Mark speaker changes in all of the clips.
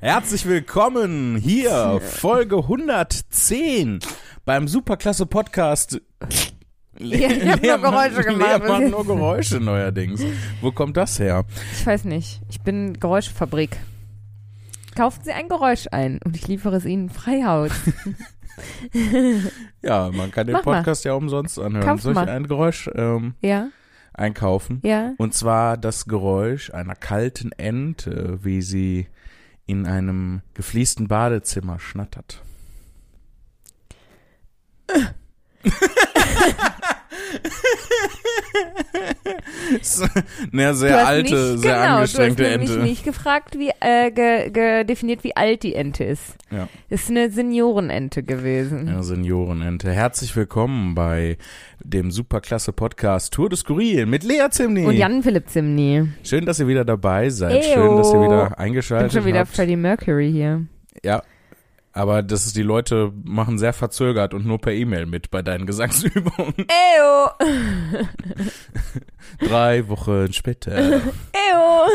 Speaker 1: Herzlich willkommen hier, Folge 110 beim Superklasse Podcast.
Speaker 2: Ja, ich hab nur Geräusche gemacht.
Speaker 1: Macht nur Geräusche neuerdings. Wo kommt das her?
Speaker 2: Ich weiß nicht. Ich bin Geräuschfabrik. Kaufen Sie ein Geräusch ein und ich liefere es Ihnen frei Haus.
Speaker 1: Ja, man kann den
Speaker 2: Mach mal.
Speaker 1: Podcast ja umsonst anhören.
Speaker 2: Kauf
Speaker 1: Soll ich
Speaker 2: mal.
Speaker 1: ein Geräusch ähm,
Speaker 2: Ja,
Speaker 1: einkaufen?
Speaker 2: ja.
Speaker 1: Und zwar das Geräusch einer kalten Ente, wie sie in einem gefliesten Badezimmer schnattert. Ist Eine sehr alte,
Speaker 2: nicht,
Speaker 1: sehr
Speaker 2: genau,
Speaker 1: angestrengte
Speaker 2: du hast
Speaker 1: Ente.
Speaker 2: nicht gefragt, wie äh, ge, ge, definiert, wie alt die Ente ist.
Speaker 1: Ja.
Speaker 2: Ist eine Seniorenente gewesen.
Speaker 1: Ja, Seniorenente. Herzlich willkommen bei dem superklasse Podcast Tour de Skurril mit Lea Zimni.
Speaker 2: Und Jan Philipp Zimni.
Speaker 1: Schön, dass ihr wieder dabei seid.
Speaker 2: Eyo.
Speaker 1: Schön, dass ihr wieder
Speaker 2: Ich bin
Speaker 1: eingeschaltet
Speaker 2: schon wieder
Speaker 1: habt.
Speaker 2: Freddie Mercury hier.
Speaker 1: Ja, aber das ist, die Leute machen sehr verzögert und nur per E-Mail mit bei deinen Gesangsübungen.
Speaker 2: Eyo!
Speaker 1: Drei Wochen später.
Speaker 2: Eyo!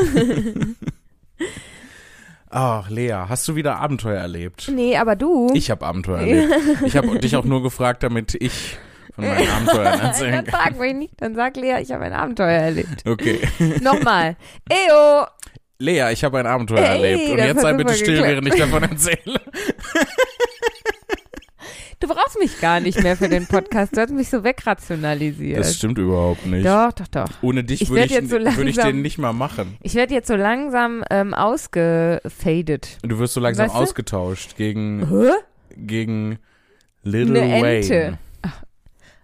Speaker 1: Ach, Lea, hast du wieder Abenteuer erlebt?
Speaker 2: nee, aber du.
Speaker 1: Ich habe Abenteuer erlebt. Ich habe dich auch nur gefragt, damit ich von meinen Abenteuern erzählen
Speaker 2: Dann
Speaker 1: kann.
Speaker 2: frag mich nicht, dann sag Lea, ich habe ein Abenteuer erlebt.
Speaker 1: Okay.
Speaker 2: Nochmal. Eyo!
Speaker 1: Lea, ich habe ein Abenteuer
Speaker 2: Ey,
Speaker 1: erlebt. Und jetzt sei bitte still, während ich davon erzähle.
Speaker 2: Du brauchst mich gar nicht mehr für den Podcast. Du hast mich so wegrationalisiert.
Speaker 1: Das stimmt überhaupt nicht.
Speaker 2: Doch, doch, doch.
Speaker 1: Ohne dich
Speaker 2: Ich
Speaker 1: würde ich,
Speaker 2: so
Speaker 1: würde ich den nicht mal machen.
Speaker 2: Ich werde jetzt so langsam ähm, ausgefadet.
Speaker 1: Du wirst so langsam
Speaker 2: Weißt du?
Speaker 1: ausgetauscht gegen,
Speaker 2: Hä?
Speaker 1: gegen Little
Speaker 2: Eine
Speaker 1: Wayne.
Speaker 2: Ente.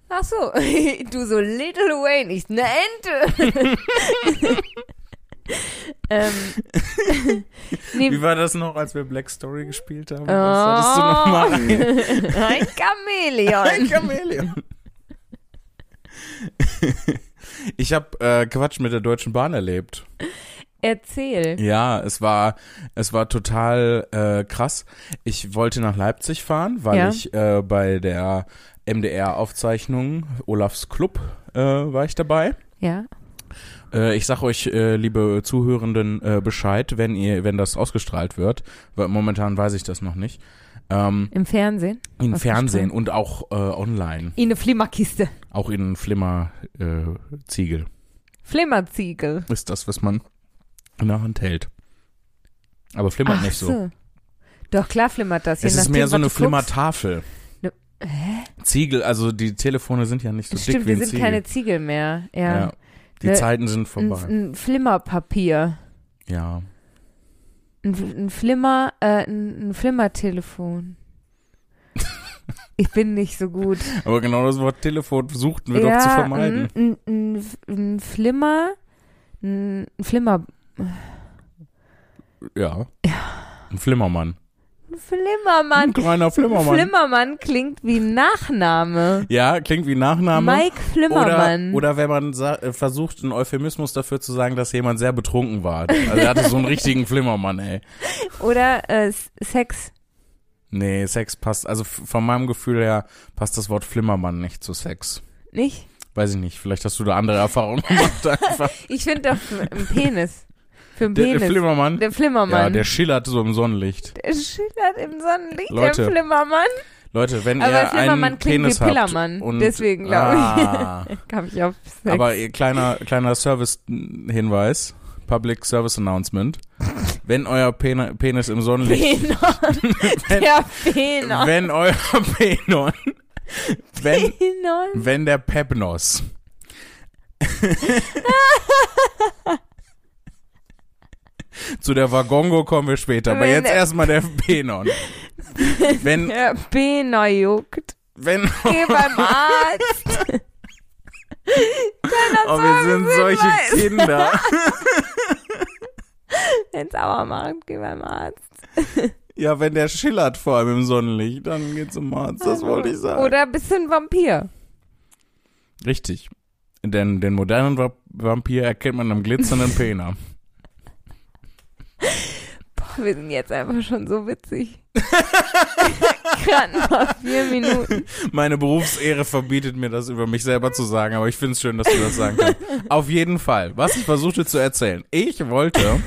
Speaker 2: Ach so, du so Little Wayne, ich eine Ente. ähm, nee,
Speaker 1: Wie war das noch, als wir Black Story gespielt haben?
Speaker 2: oh,
Speaker 1: Was hattest du noch mal
Speaker 2: ein Chamäleon.
Speaker 1: Ein Chamäleon. Ich habe äh, Quatsch mit der Deutschen Bahn erlebt.
Speaker 2: Erzähl.
Speaker 1: Ja, es war es war total äh, krass. Ich wollte nach Leipzig fahren, weil
Speaker 2: Ja.
Speaker 1: ich äh, bei der MDR-Aufzeichnung Olafs Club äh, war ich dabei.
Speaker 2: Ja.
Speaker 1: Äh, ich sag euch, äh, liebe Zuhörenden, äh, Bescheid, wenn ihr, wenn das ausgestrahlt wird. Weil momentan weiß ich das noch nicht. Ähm,
Speaker 2: Im Fernsehen.
Speaker 1: Im. Fernsehen und auch äh, online.
Speaker 2: In eine Flimmerkiste.
Speaker 1: Auch in Flimmer äh, Ziegel
Speaker 2: Flimmerziegel.
Speaker 1: ist das, was man in der Hand hält. Aber flimmert
Speaker 2: Ach
Speaker 1: nicht so.
Speaker 2: so. Doch, klar flimmert das. je
Speaker 1: Es ist mehr so eine. Flimmertafel.
Speaker 2: Ne- Hä?
Speaker 1: Ziegel, also die Telefone sind ja nicht so
Speaker 2: Stimmt,
Speaker 1: dick wie
Speaker 2: wir
Speaker 1: ein
Speaker 2: sind
Speaker 1: Ziegel.
Speaker 2: keine Ziegel mehr. Ja.
Speaker 1: ja. Die
Speaker 2: Ne-
Speaker 1: Zeiten sind
Speaker 2: Ein,
Speaker 1: vorbei.
Speaker 2: ein Flimmerpapier.
Speaker 1: ja.
Speaker 2: Ein, ein Flimmer, äh, ein, ein Flimmertelefon. ich bin nicht so gut.
Speaker 1: Aber genau das Wort Telefon suchten wir doch zu vermeiden.
Speaker 2: Ein, ein, ein, ein Flimmer, ein, ein Flimmer,
Speaker 1: Ja. Ein Flimmermann.
Speaker 2: Flimmermann.
Speaker 1: Ein kleiner Flimmermann.
Speaker 2: Flimmermann klingt wie Nachname.
Speaker 1: ja, klingt wie Nachname.
Speaker 2: Mike
Speaker 1: Oder,
Speaker 2: Flimmermann.
Speaker 1: oder wenn man äh, versucht, einen Euphemismus dafür zu sagen, dass jemand sehr betrunken war. Also er hatte so einen richtigen Flimmermann, ey.
Speaker 2: Oder äh, Sex.
Speaker 1: Nee, Sex passt, also von meinem Gefühl her passt das Wort Flimmermann nicht zu Sex.
Speaker 2: Nicht?
Speaker 1: Weiß ich nicht, vielleicht hast du da andere Erfahrungen gemacht einfach.
Speaker 2: Ich finde doch einen Penis. Für
Speaker 1: Der,
Speaker 2: Penis.
Speaker 1: der Flimmermann,
Speaker 2: Der Flimmermann.
Speaker 1: ja, der schillert so im Sonnenlicht.
Speaker 2: Der schillert im Sonnenlicht,
Speaker 1: Leute,
Speaker 2: der Flimmermann.
Speaker 1: Leute, wenn
Speaker 2: Aber
Speaker 1: ihr
Speaker 2: Flimmermann
Speaker 1: einen
Speaker 2: klingt
Speaker 1: Penis
Speaker 2: wie
Speaker 1: habt
Speaker 2: Pillermann.
Speaker 1: und,
Speaker 2: Deswegen glaube ich.
Speaker 1: ah,
Speaker 2: Kam ich auf Sex.
Speaker 1: Aber kleiner, kleiner Service-Hinweis, Public Service Announcement. Wenn euer Pen Penis im Sonnenlicht,
Speaker 2: Penon.
Speaker 1: wenn,
Speaker 2: Der Penon.
Speaker 1: wenn euer Penon, wenn,
Speaker 2: Penon.
Speaker 1: wenn der Pepnos Zu der Waggongo kommen wir später, aber
Speaker 2: Wenn
Speaker 1: jetzt erstmal der Penon. Wenn,
Speaker 2: Der Penon juckt.
Speaker 1: wenn,
Speaker 2: Geh beim Arzt.
Speaker 1: oh, wir sind solche
Speaker 2: Service-Hinweis.
Speaker 1: Kinder.
Speaker 2: Wenn's Aua macht, geh beim Arzt.
Speaker 1: Ja, wenn der schillert vor allem im Sonnenlicht, dann geht's zum Arzt, das wollte ich sagen.
Speaker 2: Oder bist du ein Vampir?
Speaker 1: Richtig. Denn den modernen Va- Vampir erkennt man am glitzernden Pena.
Speaker 2: Wir sind jetzt einfach schon so witzig. Gerade mal vier Minuten.
Speaker 1: Meine Berufsehre verbietet mir das über mich selber zu sagen, aber ich finde es schön, dass du das sagen kannst. Auf jeden Fall, was ich versuchte zu erzählen. Ich wollte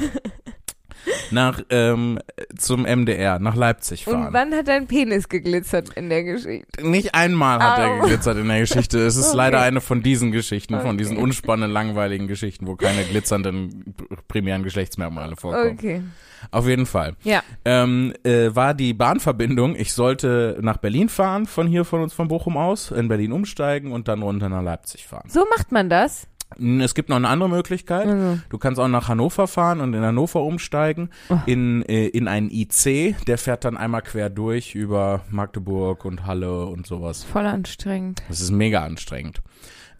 Speaker 1: nach ähm, zum MDR, nach Leipzig fahren.
Speaker 2: Und wann hat dein Penis geglitzert in der Geschichte?
Speaker 1: Nicht einmal hat er
Speaker 2: Au.
Speaker 1: geglitzert in der Geschichte. Es ist
Speaker 2: Okay.
Speaker 1: leider eine von diesen Geschichten, von diesen
Speaker 2: Okay.
Speaker 1: unspannenden, langweiligen Geschichten, wo keine glitzernden primären Geschlechtsmerkmale vorkommen.
Speaker 2: Okay.
Speaker 1: Auf jeden Fall.
Speaker 2: Ja.
Speaker 1: Ähm, äh, war die Bahnverbindung, ich sollte nach Berlin fahren, von hier von uns von Bochum aus, in Berlin umsteigen und dann runter nach Leipzig fahren.
Speaker 2: So macht man das?
Speaker 1: Es gibt noch eine andere Möglichkeit.
Speaker 2: Also.
Speaker 1: Du kannst auch nach Hannover fahren und in Hannover umsteigen,
Speaker 2: Oh.
Speaker 1: in, äh, in einen IC, der fährt dann einmal quer durch über Magdeburg und Halle und sowas.
Speaker 2: Voll anstrengend.
Speaker 1: Das ist mega anstrengend.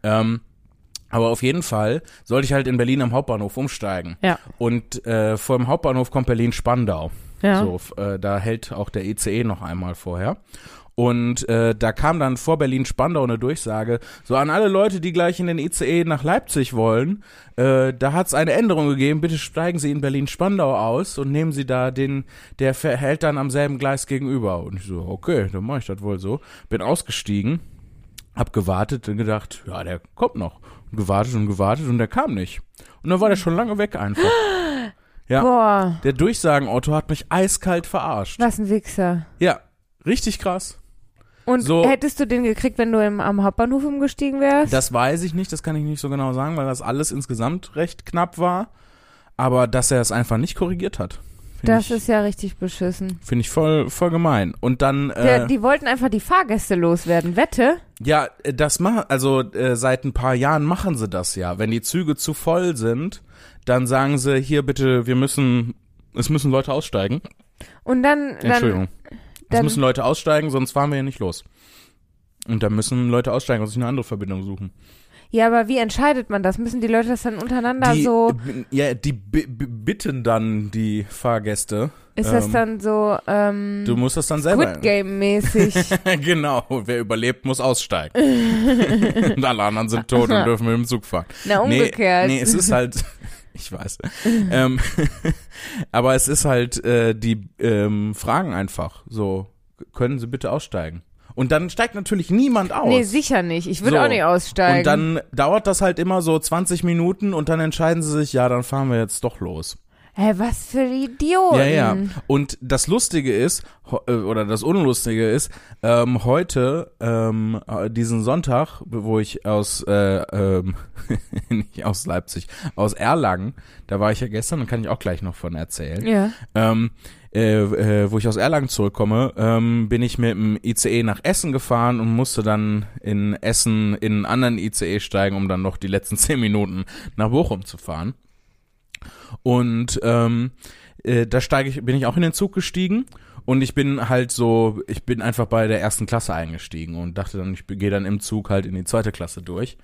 Speaker 1: Ähm, aber auf jeden Fall sollte ich halt in Berlin am Hauptbahnhof umsteigen.
Speaker 2: Ja.
Speaker 1: Und äh, vor dem Hauptbahnhof kommt Berlin-Spandau.
Speaker 2: Ja.
Speaker 1: So, äh, da hält auch der ICE noch einmal vorher. Und äh, da kam dann vor Berlin-Spandau eine Durchsage, so an alle Leute, die gleich in den ICE nach Leipzig wollen, äh, da hat es eine Änderung gegeben, bitte steigen Sie in Berlin-Spandau aus und nehmen Sie da den, der hält dann am selben Gleis gegenüber. Und ich so, okay, dann mache ich das wohl so. Bin ausgestiegen, hab gewartet und gedacht, ja, der kommt noch. Und gewartet und gewartet und der kam nicht. Und dann war der schon lange weg einfach. Ja.
Speaker 2: Boah,
Speaker 1: Der Durchsagenauto hat mich eiskalt verarscht.
Speaker 2: was ein Wichser.
Speaker 1: Ja, richtig krass.
Speaker 2: Und
Speaker 1: So.
Speaker 2: hättest du den gekriegt, wenn du im, am Hauptbahnhof umgestiegen wärst?
Speaker 1: Das weiß ich nicht, das kann ich nicht so genau sagen, weil das alles insgesamt recht knapp war. Aber dass er es einfach nicht korrigiert hat, finde
Speaker 2: das
Speaker 1: ich,
Speaker 2: ist ja richtig beschissen.
Speaker 1: find ich voll, voll gemein. Und dann,
Speaker 2: Der,
Speaker 1: äh,
Speaker 2: die wollten einfach die Fahrgäste loswerden. Wette?
Speaker 1: ja, äh, das machen, also äh, seit ein paar Jahren machen sie das ja. Wenn die Züge zu voll sind, dann sagen sie, hier bitte, wir müssen, es müssen Leute aussteigen.
Speaker 2: Und dann, dann
Speaker 1: Entschuldigung. Es
Speaker 2: dann-
Speaker 1: müssen Leute aussteigen, sonst fahren wir hier nicht los. Und dann müssen Leute aussteigen und sich eine andere Verbindung suchen.
Speaker 2: ja, aber wie entscheidet man das? Müssen die Leute das dann untereinander
Speaker 1: die,
Speaker 2: so?
Speaker 1: Ja, die bi- bi- bitten dann die Fahrgäste.
Speaker 2: Ist das
Speaker 1: ähm,
Speaker 2: dann so ähm,
Speaker 1: Du musst das dann selber.
Speaker 2: Squid Game mäßig?
Speaker 1: genau, wer überlebt, muss aussteigen. und alle anderen sind tot und dürfen mit dem Zug fahren.
Speaker 2: Na umgekehrt.
Speaker 1: Nee, nee, es ist halt, ich weiß. ähm, aber es ist halt, äh, die ähm, fragen einfach so, können Sie bitte aussteigen? Und dann steigt natürlich niemand aus.
Speaker 2: Nee, sicher nicht. Ich würde
Speaker 1: So.
Speaker 2: auch nicht aussteigen.
Speaker 1: und dann dauert das halt immer so 20 Minuten und dann entscheiden sie sich, ja, dann fahren wir jetzt doch los.
Speaker 2: Hä, was für Idioten.
Speaker 1: Ja, ja. Und das Lustige ist, äh, oder das Unlustige ist, ähm, heute, ähm, äh, diesen Sonntag, wo ich aus, äh, ähm, nicht aus Leipzig, aus Erlangen, da war ich ja gestern, dann kann ich auch gleich noch von erzählen,
Speaker 2: Ja.
Speaker 1: ähm, äh, äh, wo ich aus Erlangen zurückkomme, ähm, bin ich mit dem ICE nach Essen gefahren und musste dann in Essen in einen anderen ICE steigen, um dann noch die letzten zehn Minuten nach Bochum zu fahren. Und ähm, äh, da steige ich, bin ich auch in den Zug gestiegen und ich bin halt so, ich bin einfach bei der ersten Klasse eingestiegen und dachte dann, ich gehe dann im Zug halt in die zweite Klasse durch.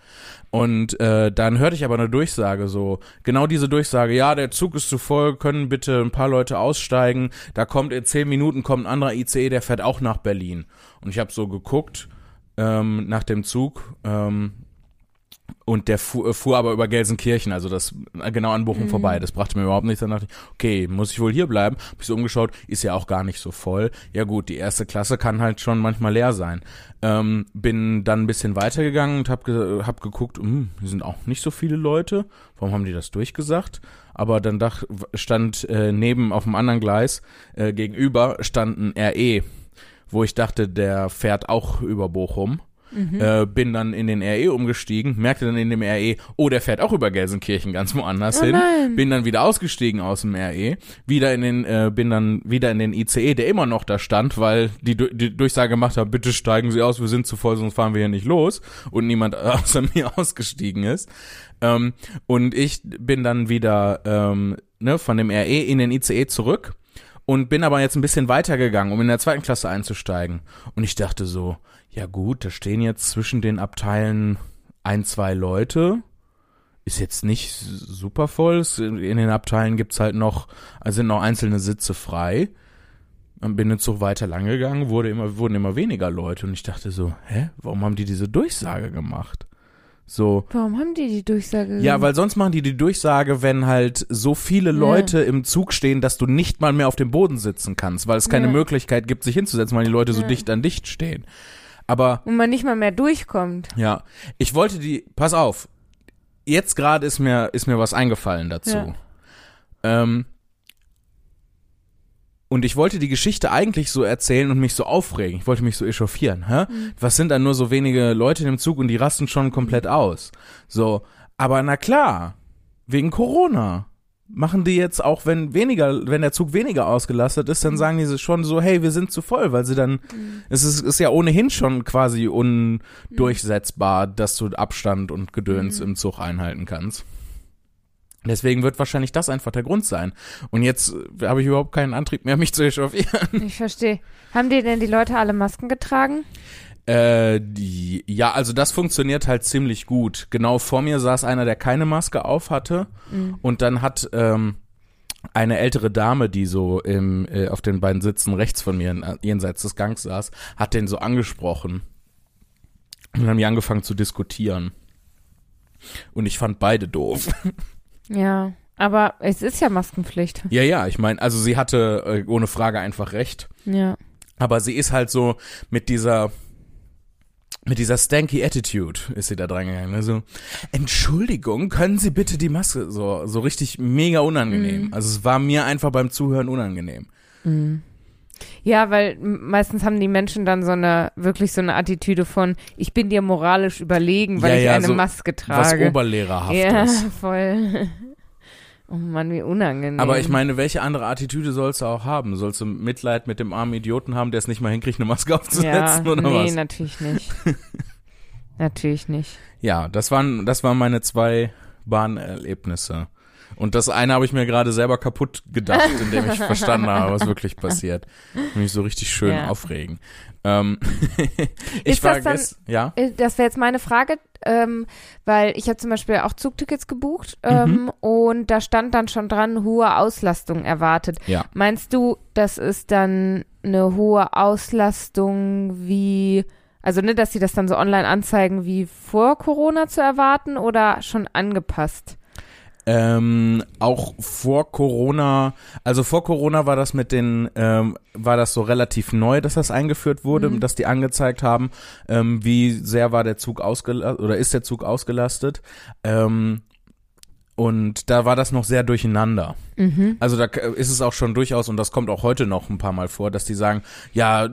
Speaker 1: Und äh, dann hörte ich aber eine Durchsage, so genau diese Durchsage, ja, der Zug ist zu voll, können bitte ein paar Leute aussteigen. Da kommt in zehn Minuten kommt ein anderer ICE, der fährt auch nach Berlin. Und ich habe so geguckt ähm, nach dem Zug. Ähm, und der fuhr, fuhr aber über Gelsenkirchen, also das äh, genau an Bochum vorbei. Das brachte mir überhaupt nichts. Dann dachte ich, okay, muss ich wohl hier bleiben. Hab ich so umgeschaut, ist ja auch gar nicht so voll. Ja gut, die erste Klasse kann halt schon manchmal leer sein. Ähm, bin dann ein bisschen weitergegangen und hab, ge hab geguckt, hm, hier sind auch nicht so viele Leute. Warum haben die das durchgesagt? Aber dann dach, stand äh, neben auf dem anderen Gleis äh, gegenüber stand ein RE, wo ich dachte, der fährt auch über Bochum. Äh, bin dann in den RE umgestiegen, merkte dann in dem RE, oh, der fährt auch über Gelsenkirchen ganz woanders
Speaker 2: Oh
Speaker 1: hin.
Speaker 2: nein.
Speaker 1: Bin dann wieder ausgestiegen aus dem RE, wieder in den, äh, bin dann wieder in den ICE, der immer noch da stand, weil die, die Durchsage gemacht hat, bitte steigen Sie aus, wir sind zu voll, sonst fahren wir hier nicht los und niemand außer mir ausgestiegen ist. Ähm, und ich bin dann wieder ähm, ne, von dem RE in den ICE zurück und bin aber jetzt ein bisschen weitergegangen, um in der zweiten Klasse einzusteigen. Und ich dachte so, ja gut, da stehen jetzt zwischen den Abteilen ein, zwei Leute. Ist jetzt nicht super voll. In den Abteilen gibt's halt noch, also sind noch einzelne Sitze frei. Dann bin jetzt so weiter lang gegangen, wurde immer, wurden immer weniger Leute und ich dachte so, hä, warum haben die diese Durchsage gemacht? So,
Speaker 2: Warum haben die die Durchsage?
Speaker 1: ja, weil sonst machen die die Durchsage, wenn halt so viele
Speaker 2: Ja.
Speaker 1: Leute im Zug stehen, dass du nicht mal mehr auf dem Boden sitzen kannst, weil es keine
Speaker 2: Ja.
Speaker 1: Möglichkeit gibt, sich hinzusetzen, weil die Leute so
Speaker 2: Ja.
Speaker 1: dicht an dicht stehen. Aber
Speaker 2: Und man nicht mal mehr durchkommt.
Speaker 1: ja, ich wollte die, pass auf, jetzt gerade ist mir, ist mir was eingefallen dazu.
Speaker 2: Ja.
Speaker 1: Ähm, und ich wollte die Geschichte eigentlich so erzählen und mich so aufregen. Ich wollte mich so echauffieren. Hä?
Speaker 2: Mhm.
Speaker 1: Was sind dann nur so wenige Leute in dem Zug und die rasten schon komplett aus? So, aber na klar, wegen Corona machen die jetzt auch, wenn weniger, wenn der Zug weniger ausgelastet ist, dann
Speaker 2: Mhm.
Speaker 1: sagen die schon so, hey, wir sind zu voll, weil sie dann, es ist, ist ja ohnehin schon quasi undurchsetzbar, dass du Abstand und Gedöns
Speaker 2: Mhm.
Speaker 1: im Zug einhalten kannst. Deswegen wird wahrscheinlich das einfach der Grund sein. Und jetzt äh, habe ich überhaupt keinen Antrieb mehr, mich zu echauffieren.
Speaker 2: Ich verstehe. Haben die denn die Leute alle Masken getragen?
Speaker 1: Äh, die, ja, also das funktioniert halt ziemlich gut. Genau vor mir saß einer, der keine Maske auf hatte.
Speaker 2: Mhm.
Speaker 1: Und dann hat ähm, eine ältere Dame, die so im, äh, auf den beiden Sitzen rechts von mir, äh, jenseits des Gangs saß, hat den so angesprochen. Und dann haben die angefangen zu diskutieren. Und ich fand beide doof.
Speaker 2: Ja, aber es ist ja Maskenpflicht.
Speaker 1: ja, ja, ich meine, also sie hatte äh, ohne Frage einfach recht.
Speaker 2: Ja.
Speaker 1: Aber sie ist halt so mit dieser mit dieser stanky Attitude ist sie da dran gegangen. Also, Entschuldigung, können Sie bitte die Maske so so richtig mega unangenehm.
Speaker 2: Mhm.
Speaker 1: Also es war mir einfach beim Zuhören unangenehm.
Speaker 2: Mhm. Ja, weil meistens haben die Menschen dann so eine, wirklich so eine Attitüde von, ich bin dir moralisch überlegen, weil
Speaker 1: Ja,
Speaker 2: ich
Speaker 1: ja,
Speaker 2: eine
Speaker 1: so
Speaker 2: Maske
Speaker 1: Was
Speaker 2: trage.
Speaker 1: oberlehrerhaftes.
Speaker 2: ja, voll. Oh Mann, wie unangenehm.
Speaker 1: Aber ich meine, welche andere Attitüde sollst du auch haben? Sollst du Mitleid mit dem armen Idioten haben, der es nicht mal hinkriegt, eine Maske
Speaker 2: ja,
Speaker 1: aufzusetzen oder
Speaker 2: nee,
Speaker 1: was?
Speaker 2: natürlich nicht. natürlich nicht.
Speaker 1: Ja, das waren, das waren meine zwei Bahnerlebnisse. Und das eine habe ich mir gerade selber kaputt gedacht, indem ich verstanden habe, was wirklich passiert. Mich so richtig schön
Speaker 2: Ja.
Speaker 1: aufregen. Ähm, ich war
Speaker 2: das dann-
Speaker 1: ja.
Speaker 2: Äh, Das wäre jetzt meine Frage, ähm, weil ich habe zum Beispiel auch Zugtickets gebucht ähm,
Speaker 1: Mhm.
Speaker 2: und da stand dann schon dran, hohe Auslastung erwartet.
Speaker 1: Ja.
Speaker 2: Meinst du, das ist dann eine hohe Auslastung wie, also ne, dass sie das dann so online anzeigen, wie vor Corona zu erwarten oder schon angepasst?
Speaker 1: Ähm, auch vor Corona, also vor Corona war das mit den, ähm, war das so relativ neu, dass das eingeführt wurde,
Speaker 2: Mhm.
Speaker 1: dass die angezeigt haben, ähm, wie sehr war der Zug ausgelastet oder ist der Zug ausgelastet. Ähm, und da war das noch sehr durcheinander.
Speaker 2: Mhm.
Speaker 1: Also da k- ist es auch schon durchaus, und das kommt auch heute noch ein paar Mal vor, dass die sagen, ja,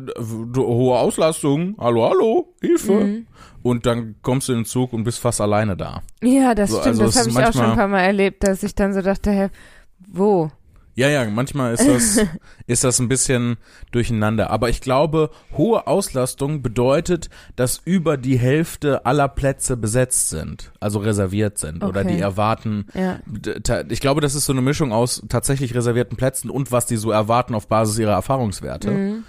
Speaker 1: hohe Auslastung, hallo, hallo, Hilfe.
Speaker 2: Mhm.
Speaker 1: Und dann kommst du in den Zug und bist fast alleine da.
Speaker 2: Ja, das
Speaker 1: So,
Speaker 2: stimmt.
Speaker 1: also
Speaker 2: das habe ich auch schon ein paar Mal erlebt, dass ich dann so dachte, hä, wo?
Speaker 1: Ja, ja, manchmal ist das, ist das ein bisschen durcheinander. Aber ich glaube, hohe Auslastung bedeutet, dass über die Hälfte aller Plätze besetzt sind, also reserviert sind oder
Speaker 2: Okay.
Speaker 1: die erwarten.
Speaker 2: Ja.
Speaker 1: Ich glaube, das ist so eine Mischung aus tatsächlich reservierten Plätzen und was die so erwarten auf Basis ihrer Erfahrungswerte.
Speaker 2: Mhm.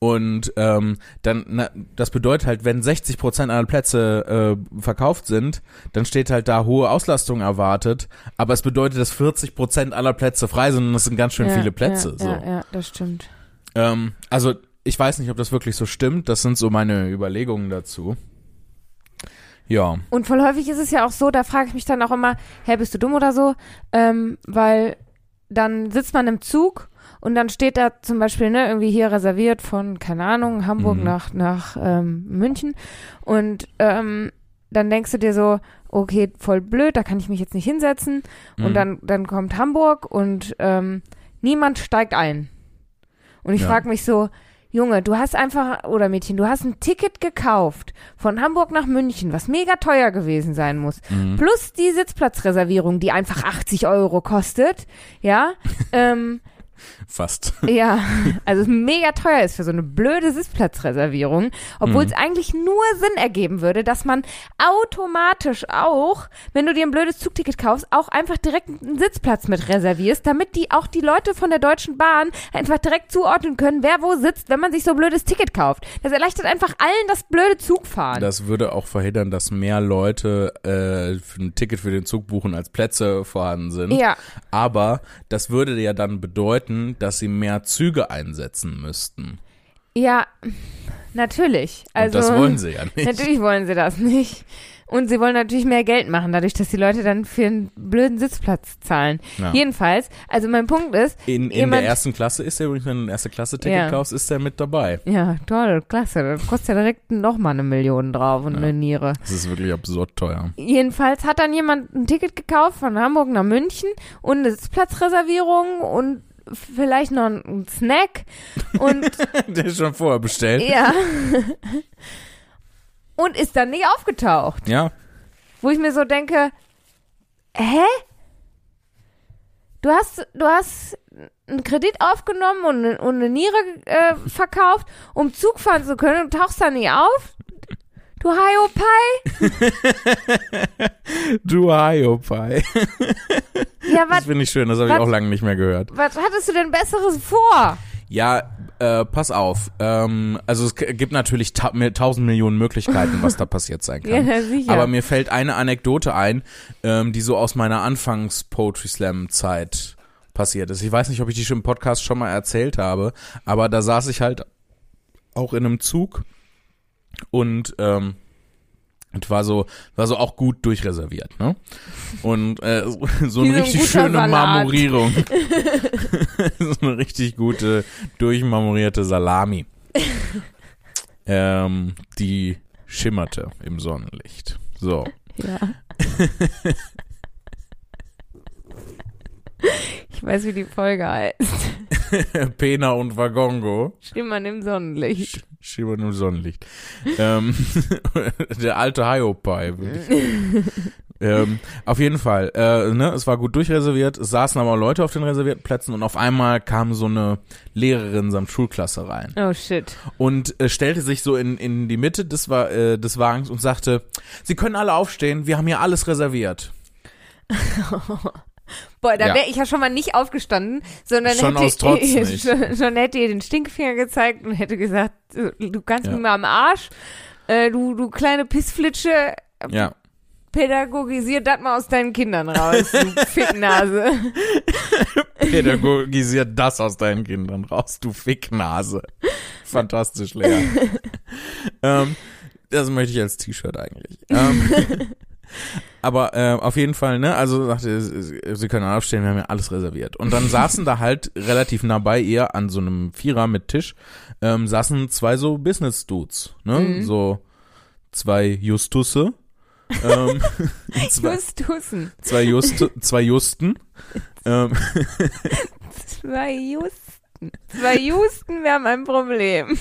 Speaker 1: Und ähm, dann, na, das bedeutet halt, wenn 60 Prozent aller Plätze äh, verkauft sind, dann steht halt da hohe Auslastung erwartet. Aber es bedeutet, dass 40 Prozent aller Plätze frei sind und das sind ganz schön
Speaker 2: ja,
Speaker 1: viele Plätze.
Speaker 2: Ja,
Speaker 1: so.
Speaker 2: ja, ja, das stimmt.
Speaker 1: Ähm, also ich weiß nicht, ob das wirklich so stimmt. Das sind so meine Überlegungen dazu. Ja.
Speaker 2: Und voll häufig ist es ja auch so, da frage ich mich dann auch immer, hä, bist du dumm oder so? Ähm, weil dann sitzt man im Zug und dann steht da zum Beispiel, ne, irgendwie hier reserviert von, keine Ahnung, Hamburg
Speaker 1: Mhm.
Speaker 2: nach, nach ähm, München. Und ähm, dann denkst du dir so, okay, voll blöd, da kann ich mich jetzt nicht hinsetzen. Und
Speaker 1: Mhm.
Speaker 2: dann, dann kommt Hamburg und ähm, niemand steigt ein. Und ich
Speaker 1: Ja.
Speaker 2: frage mich so, Junge, du hast einfach, oder Mädchen, du hast ein Ticket gekauft von Hamburg nach München, was mega teuer gewesen sein muss.
Speaker 1: Mhm.
Speaker 2: Plus die Sitzplatzreservierung, die einfach 80 Euro kostet. Ja, ähm,
Speaker 1: Fast.
Speaker 2: ja, also es mega teuer ist für so eine blöde Sitzplatzreservierung, obwohl
Speaker 1: Mhm.
Speaker 2: es eigentlich nur Sinn ergeben würde, dass man automatisch auch, wenn du dir ein blödes Zugticket kaufst, auch einfach direkt einen Sitzplatz mit reservierst, damit die auch die Leute von der Deutschen Bahn einfach direkt zuordnen können, wer wo sitzt, wenn man sich so ein blödes Ticket kauft. Das erleichtert einfach allen das blöde Zugfahren.
Speaker 1: Das würde auch verhindern, dass mehr Leute äh, ein Ticket für den Zug buchen, als Plätze vorhanden sind.
Speaker 2: ja,
Speaker 1: Aber das würde ja dann bedeuten, dass sie mehr Züge einsetzen müssten.
Speaker 2: ja, natürlich. Also
Speaker 1: Und das wollen sie ja nicht.
Speaker 2: Natürlich wollen sie das nicht. Und sie wollen natürlich mehr Geld machen, dadurch, dass die Leute dann für einen blöden Sitzplatz zahlen.
Speaker 1: Ja.
Speaker 2: Jedenfalls, also mein Punkt ist,
Speaker 1: In, in der ersten Klasse ist der übrigens, wenn du ein erste Klasse-Ticket
Speaker 2: Ja.
Speaker 1: kaufst, ist der mit dabei.
Speaker 2: ja, toll, klasse, da kostet ja direkt nochmal eine Million drauf und
Speaker 1: Ja.
Speaker 2: eine Niere.
Speaker 1: Das ist wirklich absurd teuer.
Speaker 2: Jedenfalls hat dann jemand ein Ticket gekauft von Hamburg nach München und eine Sitzplatzreservierung und vielleicht noch einen Snack und
Speaker 1: Der ist schon vorher bestellt.
Speaker 2: ja. Und ist dann nicht aufgetaucht.
Speaker 1: Ja.
Speaker 2: Wo ich mir so denke, hä? Du hast, du hast einen Kredit aufgenommen und, eine- und eine Niere äh, verkauft, um Zug fahren zu können und tauchst da nicht auf? Du Hiopai?
Speaker 1: Du Hiopai.
Speaker 2: Ja,
Speaker 1: Das
Speaker 2: was,
Speaker 1: finde ich schön, das habe ich auch lange nicht mehr gehört.
Speaker 2: was hattest du denn Besseres vor?
Speaker 1: Ja, äh, pass auf. Ähm, also es gibt natürlich ta tausend Millionen Möglichkeiten, was da passiert sein
Speaker 2: Ja,
Speaker 1: kann.
Speaker 2: na sicher.
Speaker 1: Aber mir fällt eine Anekdote ein, ähm, die so aus meiner Anfangs-Poetry-Slam-Zeit passiert ist. Ich weiß nicht, ob ich die schon im Podcast schon mal erzählt habe, aber da saß ich halt auch in einem Zug und ähm, und war so war so auch gut durchreserviert, ne? Und äh, so so eine
Speaker 2: ein
Speaker 1: richtig
Speaker 2: guter
Speaker 1: schöne
Speaker 2: Salat.
Speaker 1: Marmorierung. so eine richtig gute durchmarmorierte Salami. ähm, die schimmerte im Sonnenlicht. So.
Speaker 2: Ja. Ich weiß, wie die Folge heißt.
Speaker 1: Pena und Wagongo.
Speaker 2: Schimmern im Sonnenlicht.
Speaker 1: Schimmern im Sonnenlicht. ähm, der alte Hiopai. würde ich- ähm, auf jeden Fall, äh, ne, es war gut durchreserviert, es saßen aber Leute auf den reservierten Plätzen und auf einmal kam so eine Lehrerin samt Schulklasse rein
Speaker 2: Oh shit.
Speaker 1: und äh, stellte sich so in, in die Mitte des, Wa- äh, des Wagens und sagte, Sie können alle aufstehen, wir haben hier alles reserviert.
Speaker 2: Boah, da
Speaker 1: Ja.
Speaker 2: wäre ich ja schon mal nicht aufgestanden, sondern
Speaker 1: Schon
Speaker 2: hätte,
Speaker 1: aus Trotz nicht.
Speaker 2: Schon, schon hätte ihr den Stinkefinger gezeigt und hätte gesagt, du du kannst
Speaker 1: Ja.
Speaker 2: mir mal am Arsch, äh, du, du kleine Pissflitsche,
Speaker 1: Ja.
Speaker 2: pädagogisier das mal aus deinen Kindern raus, du Ficknase.
Speaker 1: Pädagogisiert das aus deinen Kindern raus, du Ficknase. Fantastisch, Lea. ähm, das möchte ich als T-Shirt eigentlich. Ähm, aber äh, auf jeden Fall, ne, also sagte, sie sie können aufstehen, wir haben ja alles reserviert. Und dann saßen da halt relativ nah bei ihr an so einem Vierer mit Tisch, ähm, saßen zwei so Business-Dudes, ne,
Speaker 2: Mhm.
Speaker 1: so zwei Justusse. ähm, zwei,
Speaker 2: Justussen.
Speaker 1: zwei, Just, zwei Justen. Ähm,
Speaker 2: Zwei Justen. Zwei Justen, wir haben ein Problem.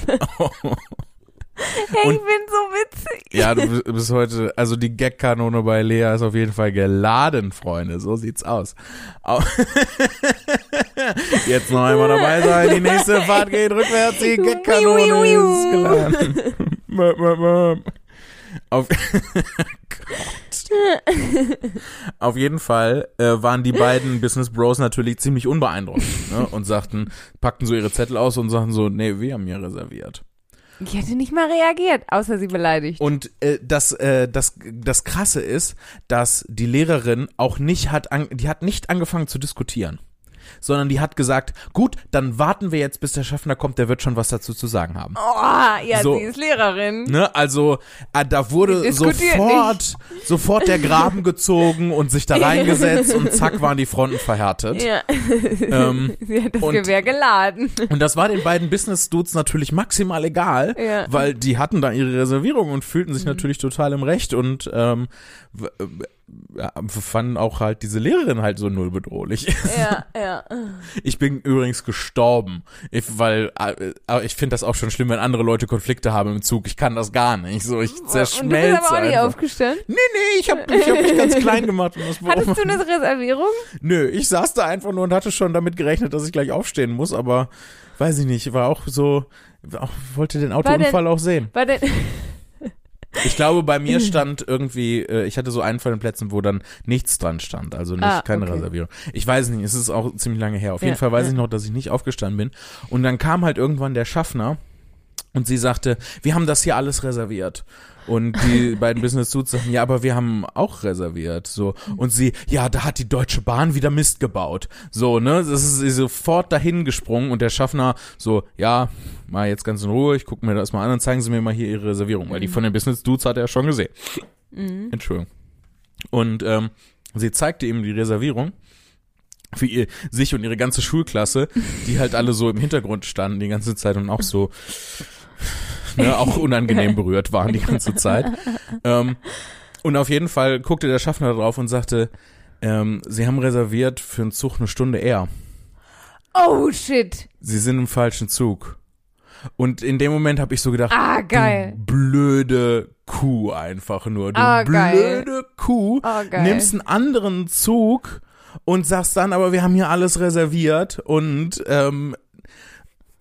Speaker 2: Hey,
Speaker 1: Und-
Speaker 2: ich bin so witzig.
Speaker 1: Ja, du bist- heute, also die Gag-Kanone bei Lea ist auf jeden Fall geladen, Freunde. So sieht's aus. Au- Jetzt noch einmal dabei sein. Die nächste Fahrt geht rückwärts. Die Gag-Kanone ist geladen. Möp, möp, möp. Auf. Auf jeden Fall äh, waren die beiden Business Bros natürlich ziemlich unbeeindruckt ne? und sagten, packten so ihre Zettel aus und sagten so, nee, wir haben hier reserviert.
Speaker 2: Ich hätte nicht mal reagiert, außer sie beleidigt.
Speaker 1: Und äh, das, äh, das, das Krasse ist, dass die Lehrerin auch nicht hat, an, die hat nicht angefangen zu diskutieren, sondern die hat gesagt, gut, dann warten wir jetzt, bis der Schaffner kommt, der wird schon was dazu zu sagen haben.
Speaker 2: Oh, ja,
Speaker 1: So.
Speaker 2: sie ist Lehrerin.
Speaker 1: Ne, also äh, da wurde sofort, sofort der Graben gezogen und sich da reingesetzt und zack waren die Fronten verhärtet.
Speaker 2: Ja.
Speaker 1: Ähm,
Speaker 2: sie hat das
Speaker 1: und-
Speaker 2: Gewehr geladen.
Speaker 1: und das war den beiden Business Dudes natürlich maximal egal,
Speaker 2: Ja.
Speaker 1: weil die hatten da ihre Reservierung und fühlten
Speaker 2: Mhm.
Speaker 1: sich natürlich total im Recht und ähm, äh, ja, fanden auch halt diese Lehrerin halt so null bedrohlich.
Speaker 2: Ja, ja.
Speaker 1: Ich bin übrigens gestorben, ich, weil äh, aber ich finde das auch schon schlimm, wenn andere Leute Konflikte haben im Zug. Ich kann das gar nicht. So, ich
Speaker 2: Und du bist
Speaker 1: zerschmelze
Speaker 2: aber auch nicht
Speaker 1: einfach.
Speaker 2: aufgestanden.
Speaker 1: Nee, nee, ich habe ich hab mich ganz klein gemacht. Und das war
Speaker 2: Hattest du eine Reservierung?
Speaker 1: Nö, ich saß da einfach nur und hatte schon damit gerechnet, dass ich gleich aufstehen muss, aber weiß ich nicht, war auch so, auch, wollte den Autounfall auch sehen.
Speaker 2: War denn,
Speaker 1: Ich glaube, bei mir stand irgendwie, äh, ich hatte so einen von den Plätzen, wo dann nichts dran stand, also nicht
Speaker 2: Ah,
Speaker 1: keine
Speaker 2: okay.
Speaker 1: Reservierung. Ich weiß nicht, es ist auch ziemlich lange her. Auf jeden
Speaker 2: Ja,
Speaker 1: Fall weiß
Speaker 2: ja.
Speaker 1: ich noch, dass ich nicht aufgestanden bin. Und dann kam halt irgendwann der Schaffner und sie sagte, wir haben das hier alles reserviert. Und die beiden Business Suits sagten, ja, aber wir haben auch reserviert. So. Und sie, ja, da hat die Deutsche Bahn wieder Mist gebaut. So, ne? Das ist sie sofort dahin gesprungen und der Schaffner so, ja, mal jetzt ganz in Ruhe, ich gucke mir das mal an und zeigen Sie mir mal hier Ihre Reservierung, weil die von den Business Dudes hat er ja schon gesehen.
Speaker 2: Mhm.
Speaker 1: Entschuldigung. Und ähm, sie zeigte ihm die Reservierung für ihr, sich und ihre ganze Schulklasse, die halt alle so im Hintergrund standen die ganze Zeit und auch so ne, auch unangenehm berührt waren die ganze Zeit. Ähm, und auf jeden Fall guckte der Schaffner drauf und sagte, ähm, sie haben reserviert für einen Zug eine Stunde eher.
Speaker 2: Oh shit.
Speaker 1: Sie sind im falschen Zug. Und in dem Moment habe ich so gedacht,
Speaker 2: Ah, geil.
Speaker 1: du blöde Kuh einfach nur. Du
Speaker 2: Ah, geil.
Speaker 1: blöde Kuh.
Speaker 2: Oh, geil.
Speaker 1: Nimmst einen anderen Zug und sagst dann, aber wir haben hier alles reserviert und ähm,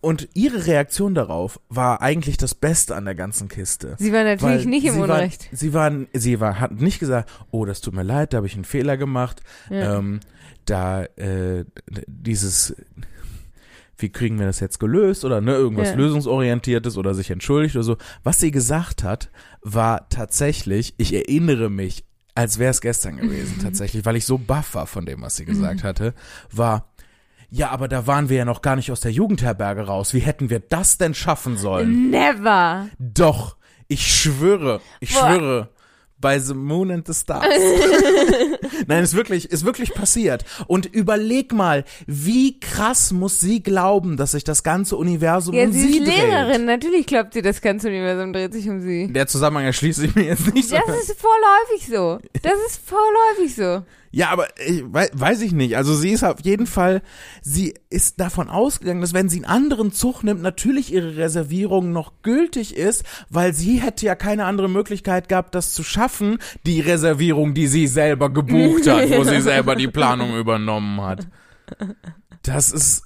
Speaker 1: und ihre Reaktion darauf war eigentlich das Beste an der ganzen Kiste.
Speaker 2: Sie war natürlich nicht im
Speaker 1: sie
Speaker 2: Unrecht.
Speaker 1: War, sie war, sie war, hat nicht gesagt, oh, das tut mir leid, da habe ich einen Fehler gemacht.
Speaker 2: Ja.
Speaker 1: Ähm, da äh, dieses, wie kriegen wir das jetzt gelöst oder ne, irgendwas
Speaker 2: Ja.
Speaker 1: lösungsorientiertes oder sich entschuldigt oder so. Was sie gesagt hat, war tatsächlich, ich erinnere mich, als wäre es gestern gewesen, tatsächlich, weil ich so baff war von dem, was sie gesagt
Speaker 2: Mhm.
Speaker 1: hatte, war, ja, aber da waren wir ja noch gar nicht aus der Jugendherberge raus. Wie hätten wir das denn schaffen sollen?
Speaker 2: Never.
Speaker 1: Doch, ich schwöre, ich
Speaker 2: Boah.
Speaker 1: schwöre, bei The Moon and the Stars. Nein, ist wirklich, ist wirklich passiert. Und überleg mal, wie krass muss sie glauben, dass sich das ganze Universum
Speaker 2: Ja,
Speaker 1: um
Speaker 2: sie
Speaker 1: sie
Speaker 2: ist
Speaker 1: dreht.
Speaker 2: Lehrerin. Natürlich glaubt sie, das ganze Universum dreht sich um sie.
Speaker 1: Der Zusammenhang erschließt sich mir jetzt nicht so.
Speaker 2: Das ist vorläufig so. Das ist vorläufig so.
Speaker 1: Ja, aber ich weiß, weiß ich nicht. Also sie ist auf jeden Fall, sie ist davon ausgegangen, dass wenn sie einen anderen Zug nimmt, natürlich ihre Reservierung noch gültig ist, weil sie hätte ja keine andere Möglichkeit gehabt, das zu schaffen, die Reservierung, die sie selber gebucht hat, wo sie selber die Planung übernommen hat. Das ist,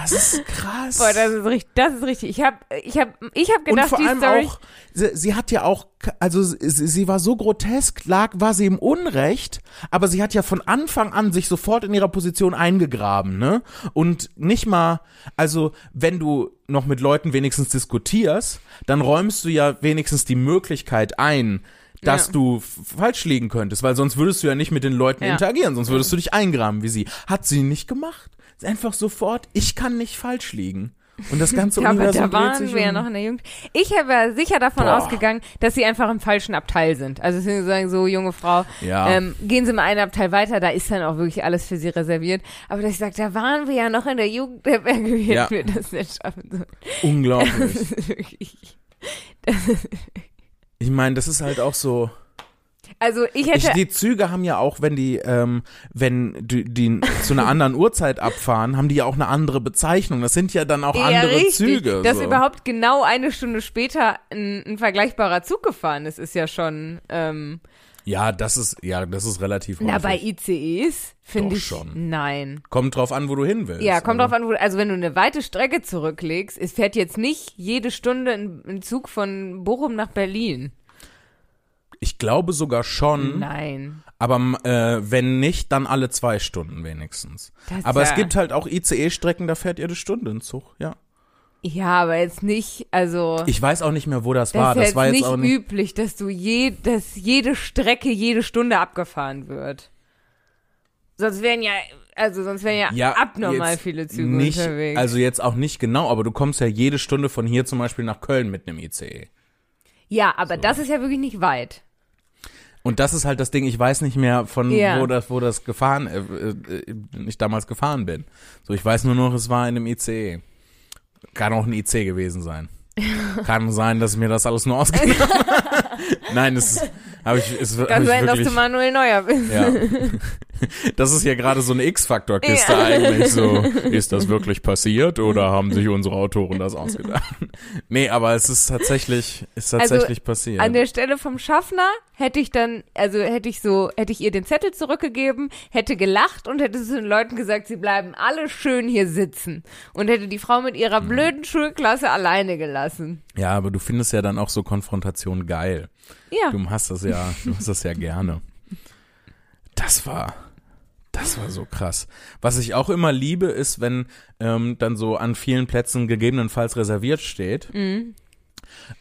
Speaker 1: das ist krass.
Speaker 2: Boah, das ist richtig. Das ist richtig. Ich hab, ich hab, ich hab
Speaker 1: Und
Speaker 2: gedacht,
Speaker 1: vor
Speaker 2: die
Speaker 1: allem
Speaker 2: Story.
Speaker 1: auch, sie, sie hat ja auch, also sie, sie war so grotesk, lag, war sie im Unrecht, aber sie hat ja von Anfang an sich sofort in ihrer Position eingegraben, ne? Und nicht mal, also wenn du noch mit Leuten wenigstens diskutierst, dann räumst du ja wenigstens die Möglichkeit ein, dass
Speaker 2: Ja.
Speaker 1: du falsch liegen könntest, weil sonst würdest du ja nicht mit den Leuten
Speaker 2: Ja.
Speaker 1: interagieren, sonst würdest du dich eingraben wie sie. Hat sie nicht gemacht. Einfach sofort, ich kann nicht falsch liegen. Und das ganze
Speaker 2: Ja, aber
Speaker 1: Universum
Speaker 2: da
Speaker 1: dreht
Speaker 2: waren
Speaker 1: sich
Speaker 2: wir ja noch in der Jugend. Ich habe ja sicher davon
Speaker 1: Boah.
Speaker 2: ausgegangen, dass sie einfach im falschen Abteil sind. Also sie sagen so, junge Frau,
Speaker 1: Ja.
Speaker 2: ähm, gehen Sie mal einen Abteil weiter, da ist dann auch wirklich alles für sie reserviert. Aber dass ich sage, da waren wir ja noch in der Jugendherberge, wie
Speaker 1: Ja.
Speaker 2: hätten wir das nicht schaffen sollen.
Speaker 1: Unglaublich. Ich meine, das ist halt auch so.
Speaker 2: Also ich
Speaker 1: Ich,
Speaker 2: hätte,
Speaker 1: die Züge haben ja auch, wenn die, ähm, wenn die, die zu einer anderen Uhrzeit abfahren, haben die ja auch eine andere Bezeichnung. Das sind ja dann auch
Speaker 2: ja,
Speaker 1: andere
Speaker 2: richtig,
Speaker 1: Züge.
Speaker 2: dass
Speaker 1: so.
Speaker 2: überhaupt genau eine Stunde später ein, ein vergleichbarer Zug gefahren ist, ist ja schon, ähm,
Speaker 1: Ja, das ist, ja, das ist relativ
Speaker 2: na, bei
Speaker 1: häufig.
Speaker 2: ICEs finde ich,
Speaker 1: schon.
Speaker 2: nein.
Speaker 1: Kommt drauf an, wo du hin willst.
Speaker 2: Ja, kommt
Speaker 1: Also,
Speaker 2: drauf an, wo, also wenn du eine weite Strecke zurücklegst, es fährt jetzt nicht jede Stunde ein, ein Zug von Bochum nach Berlin.
Speaker 1: Ich glaube sogar schon,
Speaker 2: Nein.
Speaker 1: aber äh, wenn nicht, dann alle zwei Stunden wenigstens.
Speaker 2: Das
Speaker 1: Aber es
Speaker 2: ja-
Speaker 1: gibt halt auch ICE-Strecken, da fährt jede Stunde ein Zug, ja.
Speaker 2: Ja, aber jetzt nicht, also
Speaker 1: Ich weiß auch nicht mehr, wo das,
Speaker 2: das
Speaker 1: war.
Speaker 2: ist
Speaker 1: Das
Speaker 2: jetzt
Speaker 1: war jetzt
Speaker 2: nicht
Speaker 1: auch nicht.
Speaker 2: üblich, dass du je, dass jede Strecke jede Stunde abgefahren wird. Sonst wären ja, also sonst wären ja,
Speaker 1: Ja,
Speaker 2: abnormal viele Züge
Speaker 1: nicht,
Speaker 2: unterwegs.
Speaker 1: Also jetzt auch nicht genau, aber du kommst ja jede Stunde von hier zum Beispiel nach Köln mit einem ICE.
Speaker 2: ja, aber das ist ja wirklich nicht weit.
Speaker 1: Und das ist halt das Ding, ich weiß nicht mehr von
Speaker 2: Ja.
Speaker 1: wo das, wo das gefahren, äh, äh, ich damals gefahren bin. So, ich weiß nur noch, es war in einem ICE. Kann auch ein IC gewesen sein. Kann sein, dass ich mir das alles nur ausgedacht habe. Nein, das habe ich, es hab
Speaker 2: Kann sein, dass du Manuel Neuer bist.
Speaker 1: ja. Das ist ja gerade so eine X-Faktor-Kiste
Speaker 2: Ja.
Speaker 1: eigentlich so. Ist das wirklich passiert oder haben sich unsere Autoren das ausgedacht? Nee, aber es ist tatsächlich, ist
Speaker 2: Also,
Speaker 1: tatsächlich passiert.
Speaker 2: An der Stelle vom Schaffner hätte ich dann, also hätte ich so, hätte ich ihr den Zettel zurückgegeben, hätte gelacht und hätte zu den Leuten gesagt, sie bleiben alle schön hier sitzen. Und hätte die Frau mit ihrer blöden Schulklasse alleine gelassen.
Speaker 1: ja, aber du findest ja dann auch so Konfrontation geil.
Speaker 2: Ja.
Speaker 1: Du hast das ja, du hast das ja gerne. Das war, das war so krass. Was ich auch immer liebe, ist, wenn ähm, dann so an vielen Plätzen gegebenenfalls reserviert steht.
Speaker 2: Mhm.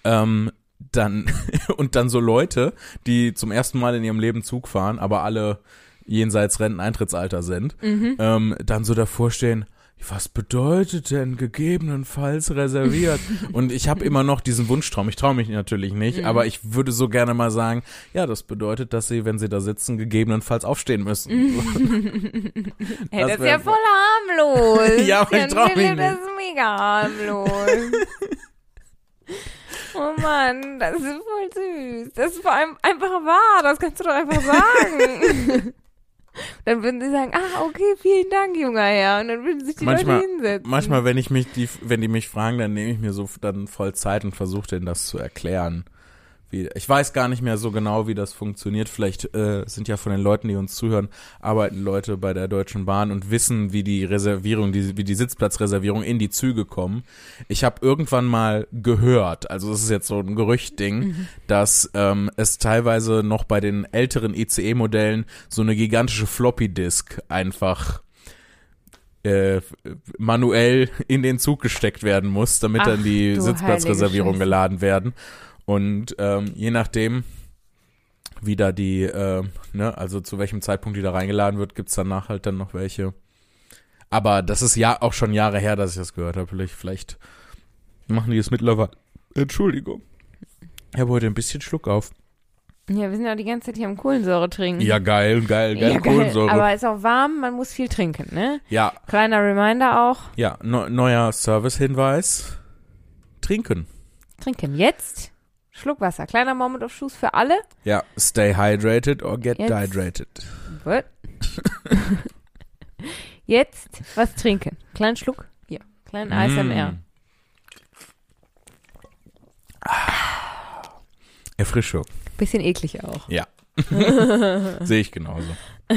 Speaker 1: Ähm, dann und dann so Leute, die zum ersten Mal in ihrem Leben Zug fahren, aber alle jenseits Renteneintrittsalter sind,
Speaker 2: Mhm.
Speaker 1: ähm, dann so davor stehen. Was bedeutet denn gegebenenfalls reserviert? Und ich habe immer noch diesen Wunschtraum. Ich traue mich natürlich nicht,
Speaker 2: Mhm.
Speaker 1: aber ich würde so gerne mal sagen, ja, das bedeutet, dass sie, wenn sie da sitzen, gegebenenfalls aufstehen müssen.
Speaker 2: Hey,
Speaker 1: Das
Speaker 2: das ist ja voll harmlos.
Speaker 1: Ja, aber ich trau mich
Speaker 2: finde, Das
Speaker 1: nicht.
Speaker 2: ist mega harmlos. oh Mann, das ist voll süß. Das ist vor allem einfach wahr. Das kannst du doch einfach sagen. Dann würden sie sagen, ah, okay, vielen Dank, junger Herr. Und dann würden sich die
Speaker 1: Manchmal-
Speaker 2: Leute hinsetzen.
Speaker 1: Manchmal, wenn ich mich die, wenn die mich fragen, dann nehme ich mir so dann voll Zeit und versuche denen das zu erklären. Wie, ich weiß gar nicht mehr so genau, wie das funktioniert. Vielleicht äh, sind ja von den Leuten, die uns zuhören, arbeiten Leute bei der Deutschen Bahn und wissen, wie die Reservierung, die, wie die Sitzplatzreservierung in die Züge kommen. Ich habe irgendwann mal gehört, also das ist jetzt so ein Gerüchtding, dass ähm, es teilweise noch bei den älteren ICE-Modellen so eine gigantische Floppy-Disk einfach äh, manuell in den Zug gesteckt werden muss, damit
Speaker 2: Ach,
Speaker 1: dann die Sitzplatzreservierungen geladen werden. Und ähm, je nachdem, wie da die, äh, ne, also zu welchem Zeitpunkt die da reingeladen wird, gibt's danach halt dann noch welche. Aber das ist ja auch schon Jahre her, dass ich das gehört habe. Vielleicht, vielleicht machen die es mittlerweile. Entschuldigung. Ich habe heute ein bisschen Schluck auf.
Speaker 2: Ja, wir sind ja die ganze Zeit hier am Kohlensäure trinken.
Speaker 1: Ja, geil, geil, geil,
Speaker 2: ja,
Speaker 1: Kohlensäure.
Speaker 2: Aber ist auch warm, man muss viel trinken, ne?
Speaker 1: ja,
Speaker 2: Kleiner Reminder auch.
Speaker 1: ja, neu- neuer Servicehinweis. Trinken.
Speaker 2: Trinken jetzt. Schluck Wasser. Kleiner Moment of Shoes für alle.
Speaker 1: Ja, stay hydrated or get
Speaker 2: Jetzt.
Speaker 1: dehydrated.
Speaker 2: What? jetzt was trinken. Kleinen Schluck. Hier. Kleinen ASMR.
Speaker 1: Mm. Erfrischung.
Speaker 2: Bisschen eklig auch.
Speaker 1: Ja. Sehe ich genauso.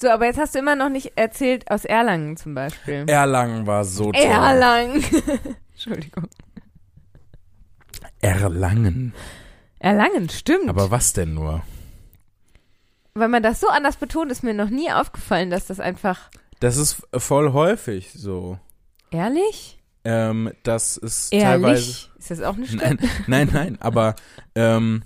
Speaker 2: So, aber jetzt hast du immer noch nicht erzählt aus Erlangen zum Beispiel.
Speaker 1: Erlangen war so toll.
Speaker 2: Erlangen. Entschuldigung.
Speaker 1: Erlangen.
Speaker 2: Erlangen, stimmt.
Speaker 1: Aber was denn nur?
Speaker 2: Weil man das so anders betont, ist mir noch nie aufgefallen, dass das einfach
Speaker 1: Das ist voll häufig so.
Speaker 2: ehrlich?
Speaker 1: Ähm, das ist teilweise.
Speaker 2: Ehrlich? Ist das auch Stadt?
Speaker 1: Nein, nein, nein, aber ähm,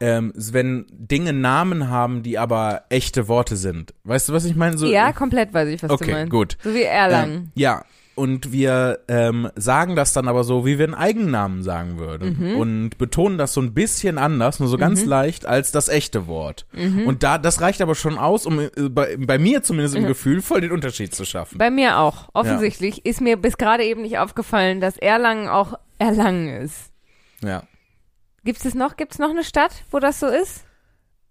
Speaker 1: ähm, wenn Dinge Namen haben, die aber echte Worte sind. Weißt du, was ich meine? So,
Speaker 2: ja, komplett weiß ich, was du
Speaker 1: okay,
Speaker 2: meinst.
Speaker 1: gut.
Speaker 2: So wie Erlangen.
Speaker 1: Ähm, ja, und wir ähm, sagen das dann aber so, wie wir einen Eigennamen sagen würden.
Speaker 2: Mhm.
Speaker 1: Und betonen das so ein bisschen anders, nur so ganz leicht, als das echte Wort.
Speaker 2: Mhm.
Speaker 1: Und da, das reicht aber schon aus, um äh, bei, bei mir zumindest im
Speaker 2: Mhm.
Speaker 1: Gefühl voll den Unterschied zu schaffen.
Speaker 2: Bei mir auch. Offensichtlich ist mir bis gerade eben nicht aufgefallen, dass Erlangen auch Erlangen ist.
Speaker 1: Ja.
Speaker 2: Gibt es noch? Gibt es noch eine Stadt, wo das so ist?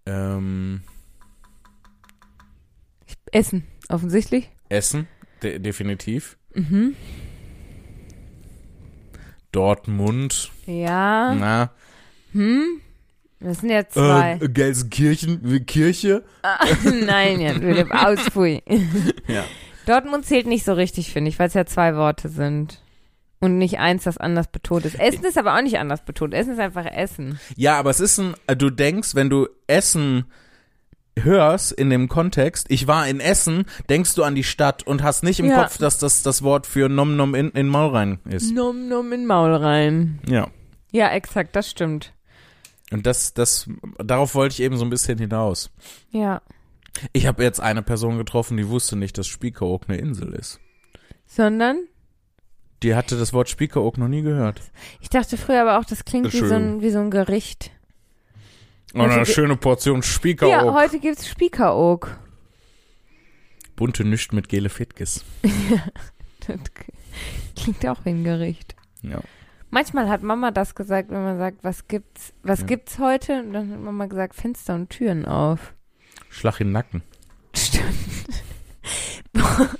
Speaker 1: Ähm,
Speaker 2: Essen, offensichtlich.
Speaker 1: Essen, de definitiv.
Speaker 2: Mhm.
Speaker 1: Dortmund,
Speaker 2: Ja.
Speaker 1: na,
Speaker 2: Hm? Das sind ja zwei.
Speaker 1: äh, Gelsenkirchen, Kirche.
Speaker 2: Nein, ja, mit dem Ausfui.
Speaker 1: Ja.
Speaker 2: Dortmund zählt nicht so richtig, finde ich, weil es ja zwei Worte sind. Und nicht eins, das anders betont ist. Essen ist aber auch nicht anders betont. Essen ist einfach Essen.
Speaker 1: Ja, aber es ist ein, äh, du denkst, wenn du Essen hörst in dem Kontext, ich war in Essen, denkst du an die Stadt und hast nicht im
Speaker 2: Ja.
Speaker 1: Kopf, dass das das Wort für Nom Nom in, in Maul rein ist.
Speaker 2: Nom nom in Maul rein.
Speaker 1: Ja.
Speaker 2: Ja, exakt, das stimmt.
Speaker 1: Und das, das, darauf wollte ich eben so ein bisschen hinaus.
Speaker 2: Ja.
Speaker 1: Ich habe jetzt eine Person getroffen, die wusste nicht, dass Spiekeroog eine Insel ist.
Speaker 2: Sondern,
Speaker 1: Die hatte das Wort Spiekeroog noch nie gehört.
Speaker 2: ich dachte früher aber auch, das klingt wie so, ein, wie so ein Gericht.
Speaker 1: Und eine schöne Portion Spiekeroog.
Speaker 2: Ja, heute gibt's Spiekeroog.
Speaker 1: Bunte Nüscht mit Gele Fitkes.
Speaker 2: Das klingt auch wie ein Gericht.
Speaker 1: Ja.
Speaker 2: Manchmal hat Mama das gesagt, wenn man sagt, was gibt's, was
Speaker 1: Ja.
Speaker 2: gibt's heute? Und dann hat Mama gesagt, Fenster und Türen auf.
Speaker 1: Schlag in den Nacken.
Speaker 2: Stimmt.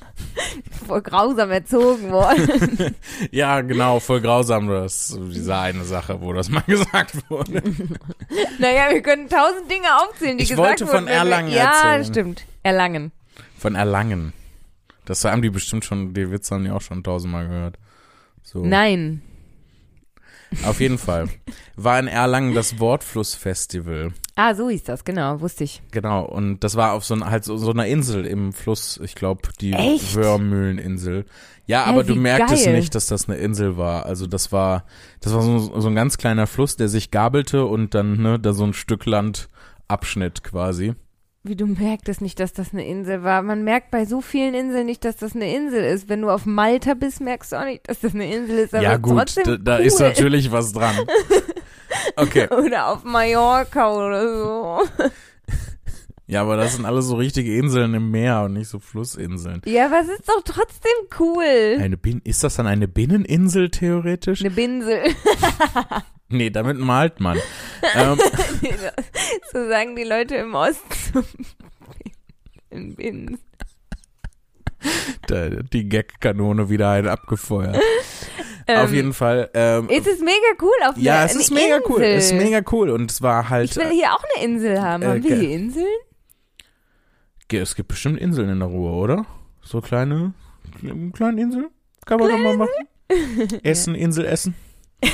Speaker 2: Voll grausam erzogen worden.
Speaker 1: Ja, genau, voll grausam, das ist diese eine Sache, wo das mal gesagt wurde.
Speaker 2: naja, wir können tausend Dinge aufzählen, die
Speaker 1: Ich
Speaker 2: gesagt
Speaker 1: wollte
Speaker 2: wurden.
Speaker 1: von
Speaker 2: wenn wir-
Speaker 1: Erlangen
Speaker 2: Ja,
Speaker 1: erzählen.
Speaker 2: stimmt. Erlangen.
Speaker 1: Von Erlangen. Das haben die bestimmt schon, die Witze haben die auch schon tausendmal gehört. So.
Speaker 2: Nein.
Speaker 1: Auf jeden Fall. War in Erlangen das Wortflussfestival.
Speaker 2: Ah, so hieß das, genau, wusste ich.
Speaker 1: Genau. Und das war auf so, ein, halt so, so einer Insel im Fluss, ich glaube, die
Speaker 2: Echt?
Speaker 1: Wörmühleninsel. Ja,
Speaker 2: Hä,
Speaker 1: aber du merktest
Speaker 2: geil.
Speaker 1: nicht, dass das eine Insel war. Also das war, das war so, so ein ganz kleiner Fluss, der sich gabelte und dann, ne, da so ein Stück Land abschnitt quasi.
Speaker 2: Wie du merktest nicht, dass das eine Insel war. Man merkt bei so vielen Inseln nicht, dass das eine Insel ist. Wenn du auf Malta bist, merkst du auch nicht, dass das eine Insel ist. Aber
Speaker 1: ja gut,
Speaker 2: trotzdem
Speaker 1: da, da
Speaker 2: cool.
Speaker 1: ist natürlich was dran. Okay.
Speaker 2: Oder auf Mallorca oder so.
Speaker 1: Ja, aber das sind alles so richtige Inseln im Meer und nicht so Flussinseln.
Speaker 2: Ja, aber es ist doch trotzdem cool.
Speaker 1: Eine Bin ist das dann eine Binneninsel theoretisch?
Speaker 2: Eine Binsel.
Speaker 1: Nee, damit malt man. Ähm,
Speaker 2: so sagen die Leute im Osten. In Binsel.
Speaker 1: da, die Gag-Kanone wieder ein abgefeuert. auf
Speaker 2: Ähm,
Speaker 1: jeden Fall. Ähm,
Speaker 2: Es ist mega cool auf
Speaker 1: ja,
Speaker 2: einer
Speaker 1: es ist mega
Speaker 2: Insel.
Speaker 1: cool. Es ist mega cool. Und es war halt.
Speaker 2: Ich will hier auch eine Insel haben.
Speaker 1: Äh,
Speaker 2: Haben wir hier Inseln?
Speaker 1: es gibt bestimmt Inseln in der Ruhr, oder? So kleine, kleine Inseln? Kann man doch mal machen. Essen, Insel essen.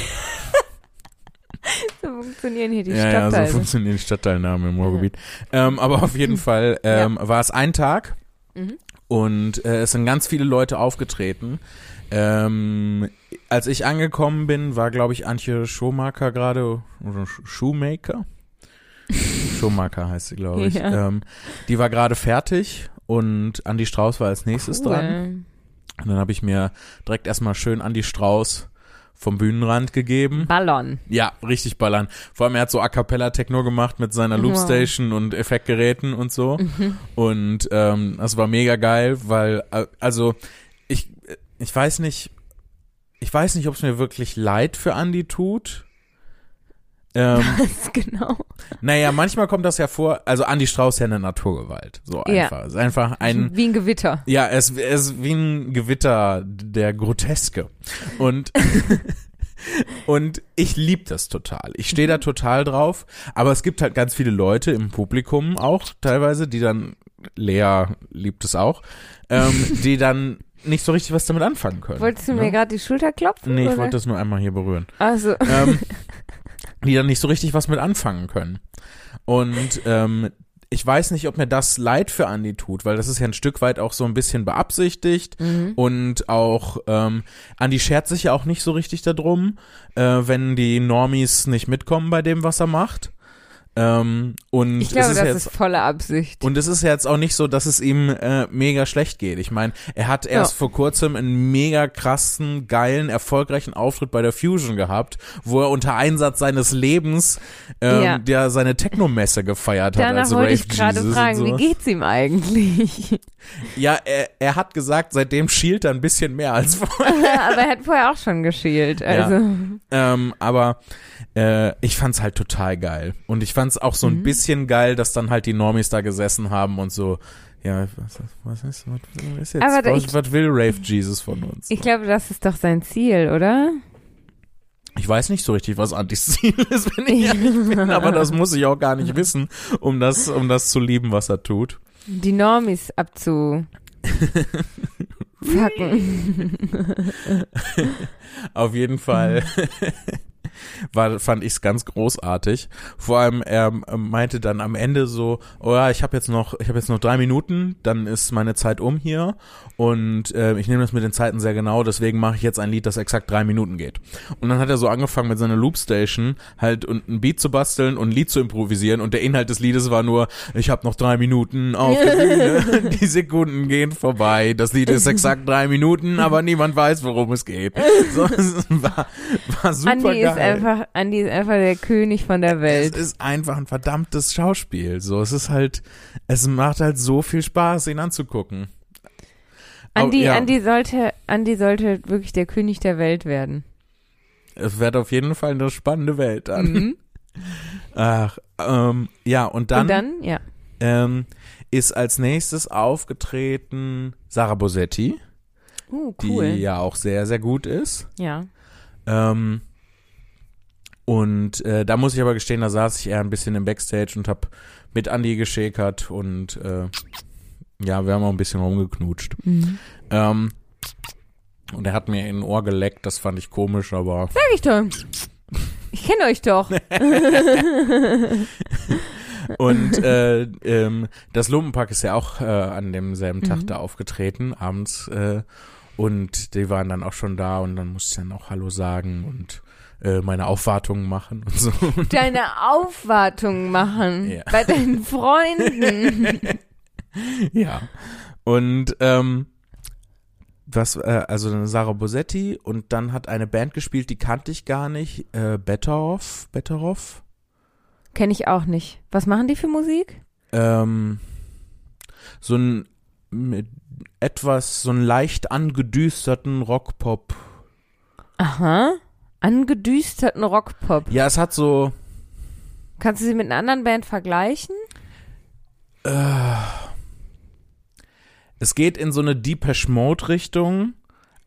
Speaker 2: So funktionieren hier die
Speaker 1: ja, ja, so
Speaker 2: Stadtteile.
Speaker 1: funktionieren die Stadtteilnamen im Ruhrgebiet. Ähm, aber auf jeden Fall ähm, war es ein Tag
Speaker 2: Mhm.
Speaker 1: und äh, es sind ganz viele Leute aufgetreten. Ähm, als ich angekommen bin, war, glaube ich, Antje Schumacher gerade, oder Sch- Shoemaker? Schumacher heißt sie, glaube ich.
Speaker 2: Ja.
Speaker 1: Ähm, die war gerade fertig und Andi Strauß war als nächstes dran.
Speaker 2: cool.
Speaker 1: Und dann habe ich mir direkt erstmal schön Andi Strauß vom Bühnenrand gegeben.
Speaker 2: Ballon.
Speaker 1: Ja, richtig ballern. Vor allem, er hat so A Cappella Techno gemacht mit seiner
Speaker 2: Wow.
Speaker 1: Loopstation und Effektgeräten und so. Und ähm, das war mega geil, weil, äh, also, ich, ich weiß nicht, ich weiß nicht, ob es mir wirklich leid für Andy tut. Ähm,
Speaker 2: Was genau?
Speaker 1: naja, manchmal kommt das ja vor, also Andy Strauß ist ja eine Naturgewalt. So
Speaker 2: Ja.
Speaker 1: einfach. Es ist einfach ein,
Speaker 2: Wie ein Gewitter.
Speaker 1: ja, es, es ist wie ein Gewitter der Groteske. Und, und ich lieb das total. Ich stehe da total drauf. Aber es gibt halt ganz viele Leute im Publikum auch teilweise, die dann, Lea liebt es auch, ähm, die dann nicht so richtig was damit anfangen können.
Speaker 2: Wolltest du
Speaker 1: ne?
Speaker 2: mir gerade die Schulter klopfen?
Speaker 1: Nee, ich wollte das nur einmal hier berühren.
Speaker 2: Also,
Speaker 1: Ähm, die dann nicht so richtig was mit anfangen können. Und ähm, ich weiß nicht, ob mir das leid für Andi tut, weil das ist ja ein Stück weit auch so ein bisschen beabsichtigt
Speaker 2: mhm.
Speaker 1: und auch ähm, Andi schert sich ja auch nicht so richtig darum, äh, wenn die Normies nicht mitkommen bei dem, was er macht. Ähm, und
Speaker 2: ich glaube,
Speaker 1: es ist
Speaker 2: das
Speaker 1: jetzt
Speaker 2: ist volle Absicht.
Speaker 1: und es ist ja jetzt auch nicht so, dass es ihm äh, mega schlecht geht. Ich meine, er hat erst
Speaker 2: Ja.
Speaker 1: vor kurzem einen mega krassen, geilen, erfolgreichen Auftritt bei der Fusion gehabt, wo er unter Einsatz seines Lebens ähm,
Speaker 2: Ja.
Speaker 1: der seine Technomesse gefeiert hat
Speaker 2: Danach
Speaker 1: als
Speaker 2: wollte
Speaker 1: Rave
Speaker 2: ich gerade fragen,
Speaker 1: so.
Speaker 2: wie geht's ihm eigentlich?
Speaker 1: Ja, er, er hat gesagt, seitdem schielt er ein bisschen mehr als vorher.
Speaker 2: Aber er hat vorher auch schon geschielt. Also,
Speaker 1: Ähm, aber äh, ich fand's halt total geil. Und ich fand's auch so ein
Speaker 2: Mhm.
Speaker 1: bisschen geil, dass dann halt die Normies da gesessen haben und so, ja, was, was ist, was ist jetzt,
Speaker 2: Aber
Speaker 1: was,
Speaker 2: ich-
Speaker 1: was will Rave Jesus von uns?
Speaker 2: ich glaube, das ist doch sein Ziel, oder?
Speaker 1: Ich weiß nicht so richtig, was Antis Ziel ist, wenn ich ehrlich bin, aber das muss ich auch gar nicht wissen, um das, um das zu lieben, was er tut.
Speaker 2: Die Normis abzu. Fucken.
Speaker 1: Auf jeden Fall war, fand ich es ganz großartig. Vor allem, er ähm, meinte dann am Ende so, oh ja, ich habe jetzt noch, ich habe jetzt noch drei Minuten, dann ist meine Zeit um hier und äh, ich nehme das mit den Zeiten sehr genau, deswegen mache ich jetzt ein Lied, das exakt drei Minuten geht. Und dann hat er so angefangen mit seiner Loopstation halt und ein Beat zu basteln und ein Lied zu improvisieren und der Inhalt des Liedes war nur, ich habe noch drei Minuten auf der Bühne, die Sekunden gehen vorbei, das Lied ist exakt drei Minuten, aber niemand weiß, worum es geht. So, es war, war super
Speaker 2: Andi
Speaker 1: geil.
Speaker 2: Einfach, Andi ist einfach der König von der
Speaker 1: Es
Speaker 2: Welt.
Speaker 1: ist einfach ein verdammtes Schauspiel. So, es ist halt, es macht halt so viel Spaß, ihn anzugucken.
Speaker 2: Andi,
Speaker 1: ja.
Speaker 2: Andi sollte, Andi sollte wirklich der König der Welt werden.
Speaker 1: Es wird auf jeden Fall eine spannende Welt dann.
Speaker 2: Mhm.
Speaker 1: Ach, ähm, ja, und dann,
Speaker 2: Und dann, ja.
Speaker 1: Ähm, ist als nächstes aufgetreten Sarah Bosetti,
Speaker 2: Uh, cool.
Speaker 1: die ja auch sehr, sehr gut ist.
Speaker 2: ja.
Speaker 1: Ähm, und äh, da muss ich aber gestehen, da saß ich eher ein bisschen im Backstage und hab mit Andy geschäkert und äh, ja, wir haben auch ein bisschen rumgeknutscht.
Speaker 2: Mhm.
Speaker 1: Ähm, und er hat mir in ein Ohr geleckt, das fand ich komisch, aber
Speaker 2: Sag ich doch. Ich kenne euch doch.
Speaker 1: und äh, ähm, das Lumpenpack ist ja auch äh, an demselben Tag
Speaker 2: Mhm.
Speaker 1: da aufgetreten, abends äh, und die waren dann auch schon da und dann musste ich dann auch Hallo sagen und äh, meine Aufwartungen machen und so.
Speaker 2: Deine Aufwartung machen.
Speaker 1: Ja.
Speaker 2: Bei deinen Freunden.
Speaker 1: ja. Und ähm, was, äh, also Sarah Bosetti und dann hat eine Band gespielt, die kannte ich gar nicht, äh, Better Off, Better Off.
Speaker 2: Kenne ich auch nicht. Was machen die für Musik?
Speaker 1: ähm, so ein mit etwas, so einen leicht angedüsterten Rockpop.
Speaker 2: Aha. Angedüsterten Rockpop.
Speaker 1: Ja, es hat so,
Speaker 2: Kannst du sie mit einer anderen Band vergleichen?
Speaker 1: es geht in so eine Depeche Mode Richtung,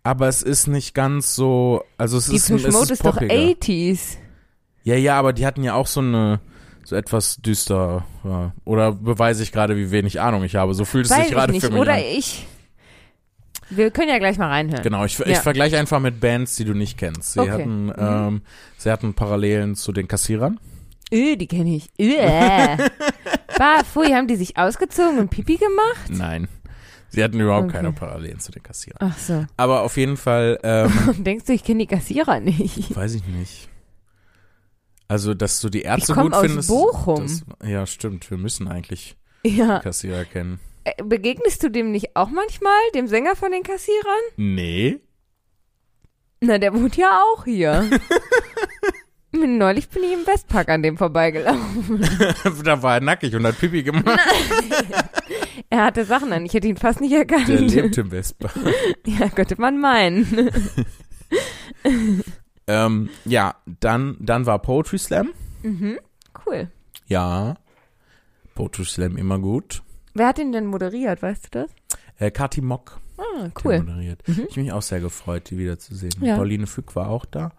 Speaker 1: aber es ist nicht ganz so, also es
Speaker 2: Die
Speaker 1: ist, es
Speaker 2: Mode ist doch
Speaker 1: poppiger.
Speaker 2: 80s.
Speaker 1: Ja, ja, aber die hatten ja auch so eine, so etwas düster, ja. oder beweise ich gerade, wie wenig Ahnung ich habe. So fühlt es
Speaker 2: Weiß
Speaker 1: sich
Speaker 2: ich
Speaker 1: gerade für mich
Speaker 2: Oder
Speaker 1: an.
Speaker 2: ich. Wir können ja gleich mal reinhören.
Speaker 1: Genau, ich, ich
Speaker 2: Ja.
Speaker 1: vergleiche einfach mit Bands, die du nicht kennst. Sie
Speaker 2: Okay.
Speaker 1: hatten,
Speaker 2: Mhm.
Speaker 1: ähm, sie hatten Parallelen zu den Kassierern.
Speaker 2: Öh, die kenne ich. Öh. Bah, pfui, haben die sich ausgezogen und Pipi gemacht?
Speaker 1: Nein. Sie hatten überhaupt
Speaker 2: Okay.
Speaker 1: keine Parallelen zu den Kassierern.
Speaker 2: Ach so.
Speaker 1: Aber auf jeden Fall, ähm,
Speaker 2: Denkst du, ich kenne die Kassierer nicht?
Speaker 1: weiß ich nicht. Also, dass du die Ärzte
Speaker 2: komm
Speaker 1: gut
Speaker 2: aus
Speaker 1: findest.
Speaker 2: Bochum.
Speaker 1: Das, ja, stimmt. Wir müssen eigentlich
Speaker 2: Ja.
Speaker 1: Kassierer kennen.
Speaker 2: Äh, Begegnest du dem nicht auch manchmal, dem Sänger von den Kassierern?
Speaker 1: Nee.
Speaker 2: Na, der wohnt ja auch hier. Neulich bin ich im Westpark an dem vorbeigelaufen.
Speaker 1: da war er nackig und hat Pipi gemacht.
Speaker 2: Er hatte Sachen an, ich hätte ihn fast nicht erkannt.
Speaker 1: Der lebt im Vespa.
Speaker 2: Ja, könnte man meinen.
Speaker 1: ähm, ja, dann, dann war Poetry Slam.
Speaker 2: Mhm, cool.
Speaker 1: Ja. Poetry Slam immer gut.
Speaker 2: Wer hat ihn denn moderiert, weißt du das?
Speaker 1: Äh, Kati Mock
Speaker 2: Ah, cool.
Speaker 1: moderiert.
Speaker 2: Mhm.
Speaker 1: Ich mich auch sehr gefreut, die wiederzusehen.
Speaker 2: Ja.
Speaker 1: Pauline Fück war auch da.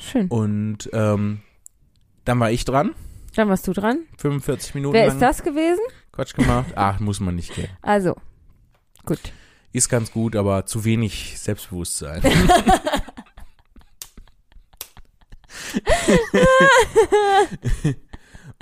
Speaker 2: Schön.
Speaker 1: Und ähm, dann war ich dran.
Speaker 2: Dann warst du dran.
Speaker 1: 45 Minuten
Speaker 2: Wer
Speaker 1: lang
Speaker 2: ist das gewesen?
Speaker 1: Quatsch gemacht. Ach, muss man nicht gehen.
Speaker 2: Also, gut.
Speaker 1: Ist ganz gut, aber zu wenig Selbstbewusstsein.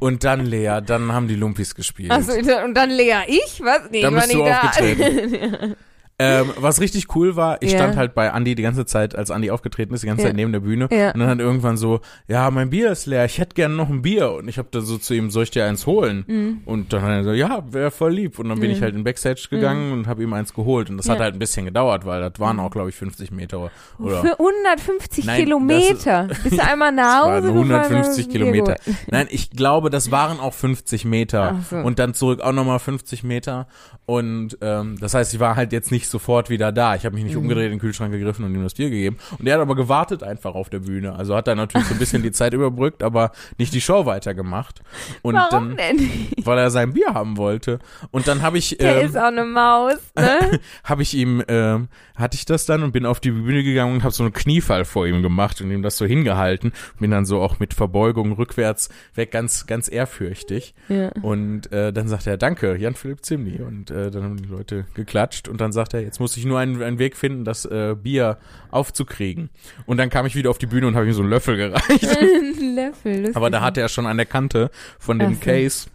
Speaker 1: Und dann Lea, dann haben die Lumpis gespielt.
Speaker 2: Achso, und dann Lea, ich? Was? Nee,
Speaker 1: Dann
Speaker 2: ich war
Speaker 1: bist du
Speaker 2: nicht da.
Speaker 1: aufgetreten. Ähm, was richtig cool war, ich
Speaker 2: Ja.
Speaker 1: stand halt bei Andy die ganze Zeit, als Andy aufgetreten ist, die ganze
Speaker 2: Ja.
Speaker 1: Zeit neben der Bühne.
Speaker 2: Ja.
Speaker 1: Und dann hat irgendwann so, ja, mein Bier ist leer, ich hätte gerne noch ein Bier. Und ich habe da so zu ihm, soll ich dir eins holen?
Speaker 2: Mhm.
Speaker 1: Und dann hat er so, ja, wäre voll lieb. Und dann bin
Speaker 2: Mhm.
Speaker 1: ich halt in Backstage gegangen und habe ihm eins geholt. Und das hat halt ein bisschen gedauert, weil das waren auch, glaube ich, 50 Meter. Oder
Speaker 2: Für 150
Speaker 1: Nein,
Speaker 2: Kilometer. Bist du einmal nach Hause
Speaker 1: waren
Speaker 2: gefahren,
Speaker 1: 150
Speaker 2: hast Bier
Speaker 1: Kilometer. Nein, ich glaube, das waren auch 50 Meter.
Speaker 2: So.
Speaker 1: Und dann zurück auch nochmal 50 Meter. Und ähm, das heißt, ich war halt jetzt nicht sofort wieder da. Ich habe mich nicht
Speaker 2: Mhm.
Speaker 1: umgedreht, in den Kühlschrank gegriffen und ihm das Bier gegeben. Und er hat aber gewartet einfach auf der Bühne. Also hat er natürlich so ein bisschen die Zeit überbrückt, aber nicht die Show weitergemacht. Und
Speaker 2: Warum
Speaker 1: dann,
Speaker 2: denn?
Speaker 1: weil er sein Bier haben wollte. Und dann habe ich,
Speaker 2: Der
Speaker 1: ähm,
Speaker 2: ist auch eine Maus, ne?
Speaker 1: habe ich ihm, ähm, hatte ich das dann und bin auf die Bühne gegangen und habe so einen Kniefall vor ihm gemacht und ihm das so hingehalten. Bin dann so auch mit Verbeugung rückwärts weg, ganz, ganz ehrfürchtig.
Speaker 2: ja.
Speaker 1: Und äh, dann sagt er, danke, Jan-Philipp Zimni. Und äh, dann haben die Leute geklatscht und dann sagt er, jetzt muss ich nur einen, einen Weg finden, das äh, Bier aufzukriegen. Und dann kam ich wieder auf die Bühne und habe ihm so einen Löffel gereicht.
Speaker 2: Ein Löffel, lustig.
Speaker 1: Aber da hatte er schon an der Kante von dem
Speaker 2: Ach.
Speaker 1: Case,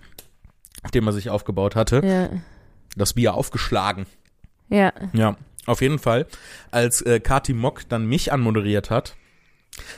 Speaker 1: den er sich aufgebaut hatte,
Speaker 2: Ja,
Speaker 1: das Bier aufgeschlagen.
Speaker 2: ja.
Speaker 1: Ja, auf jeden Fall. Als äh, Kati Mock dann mich anmoderiert hat,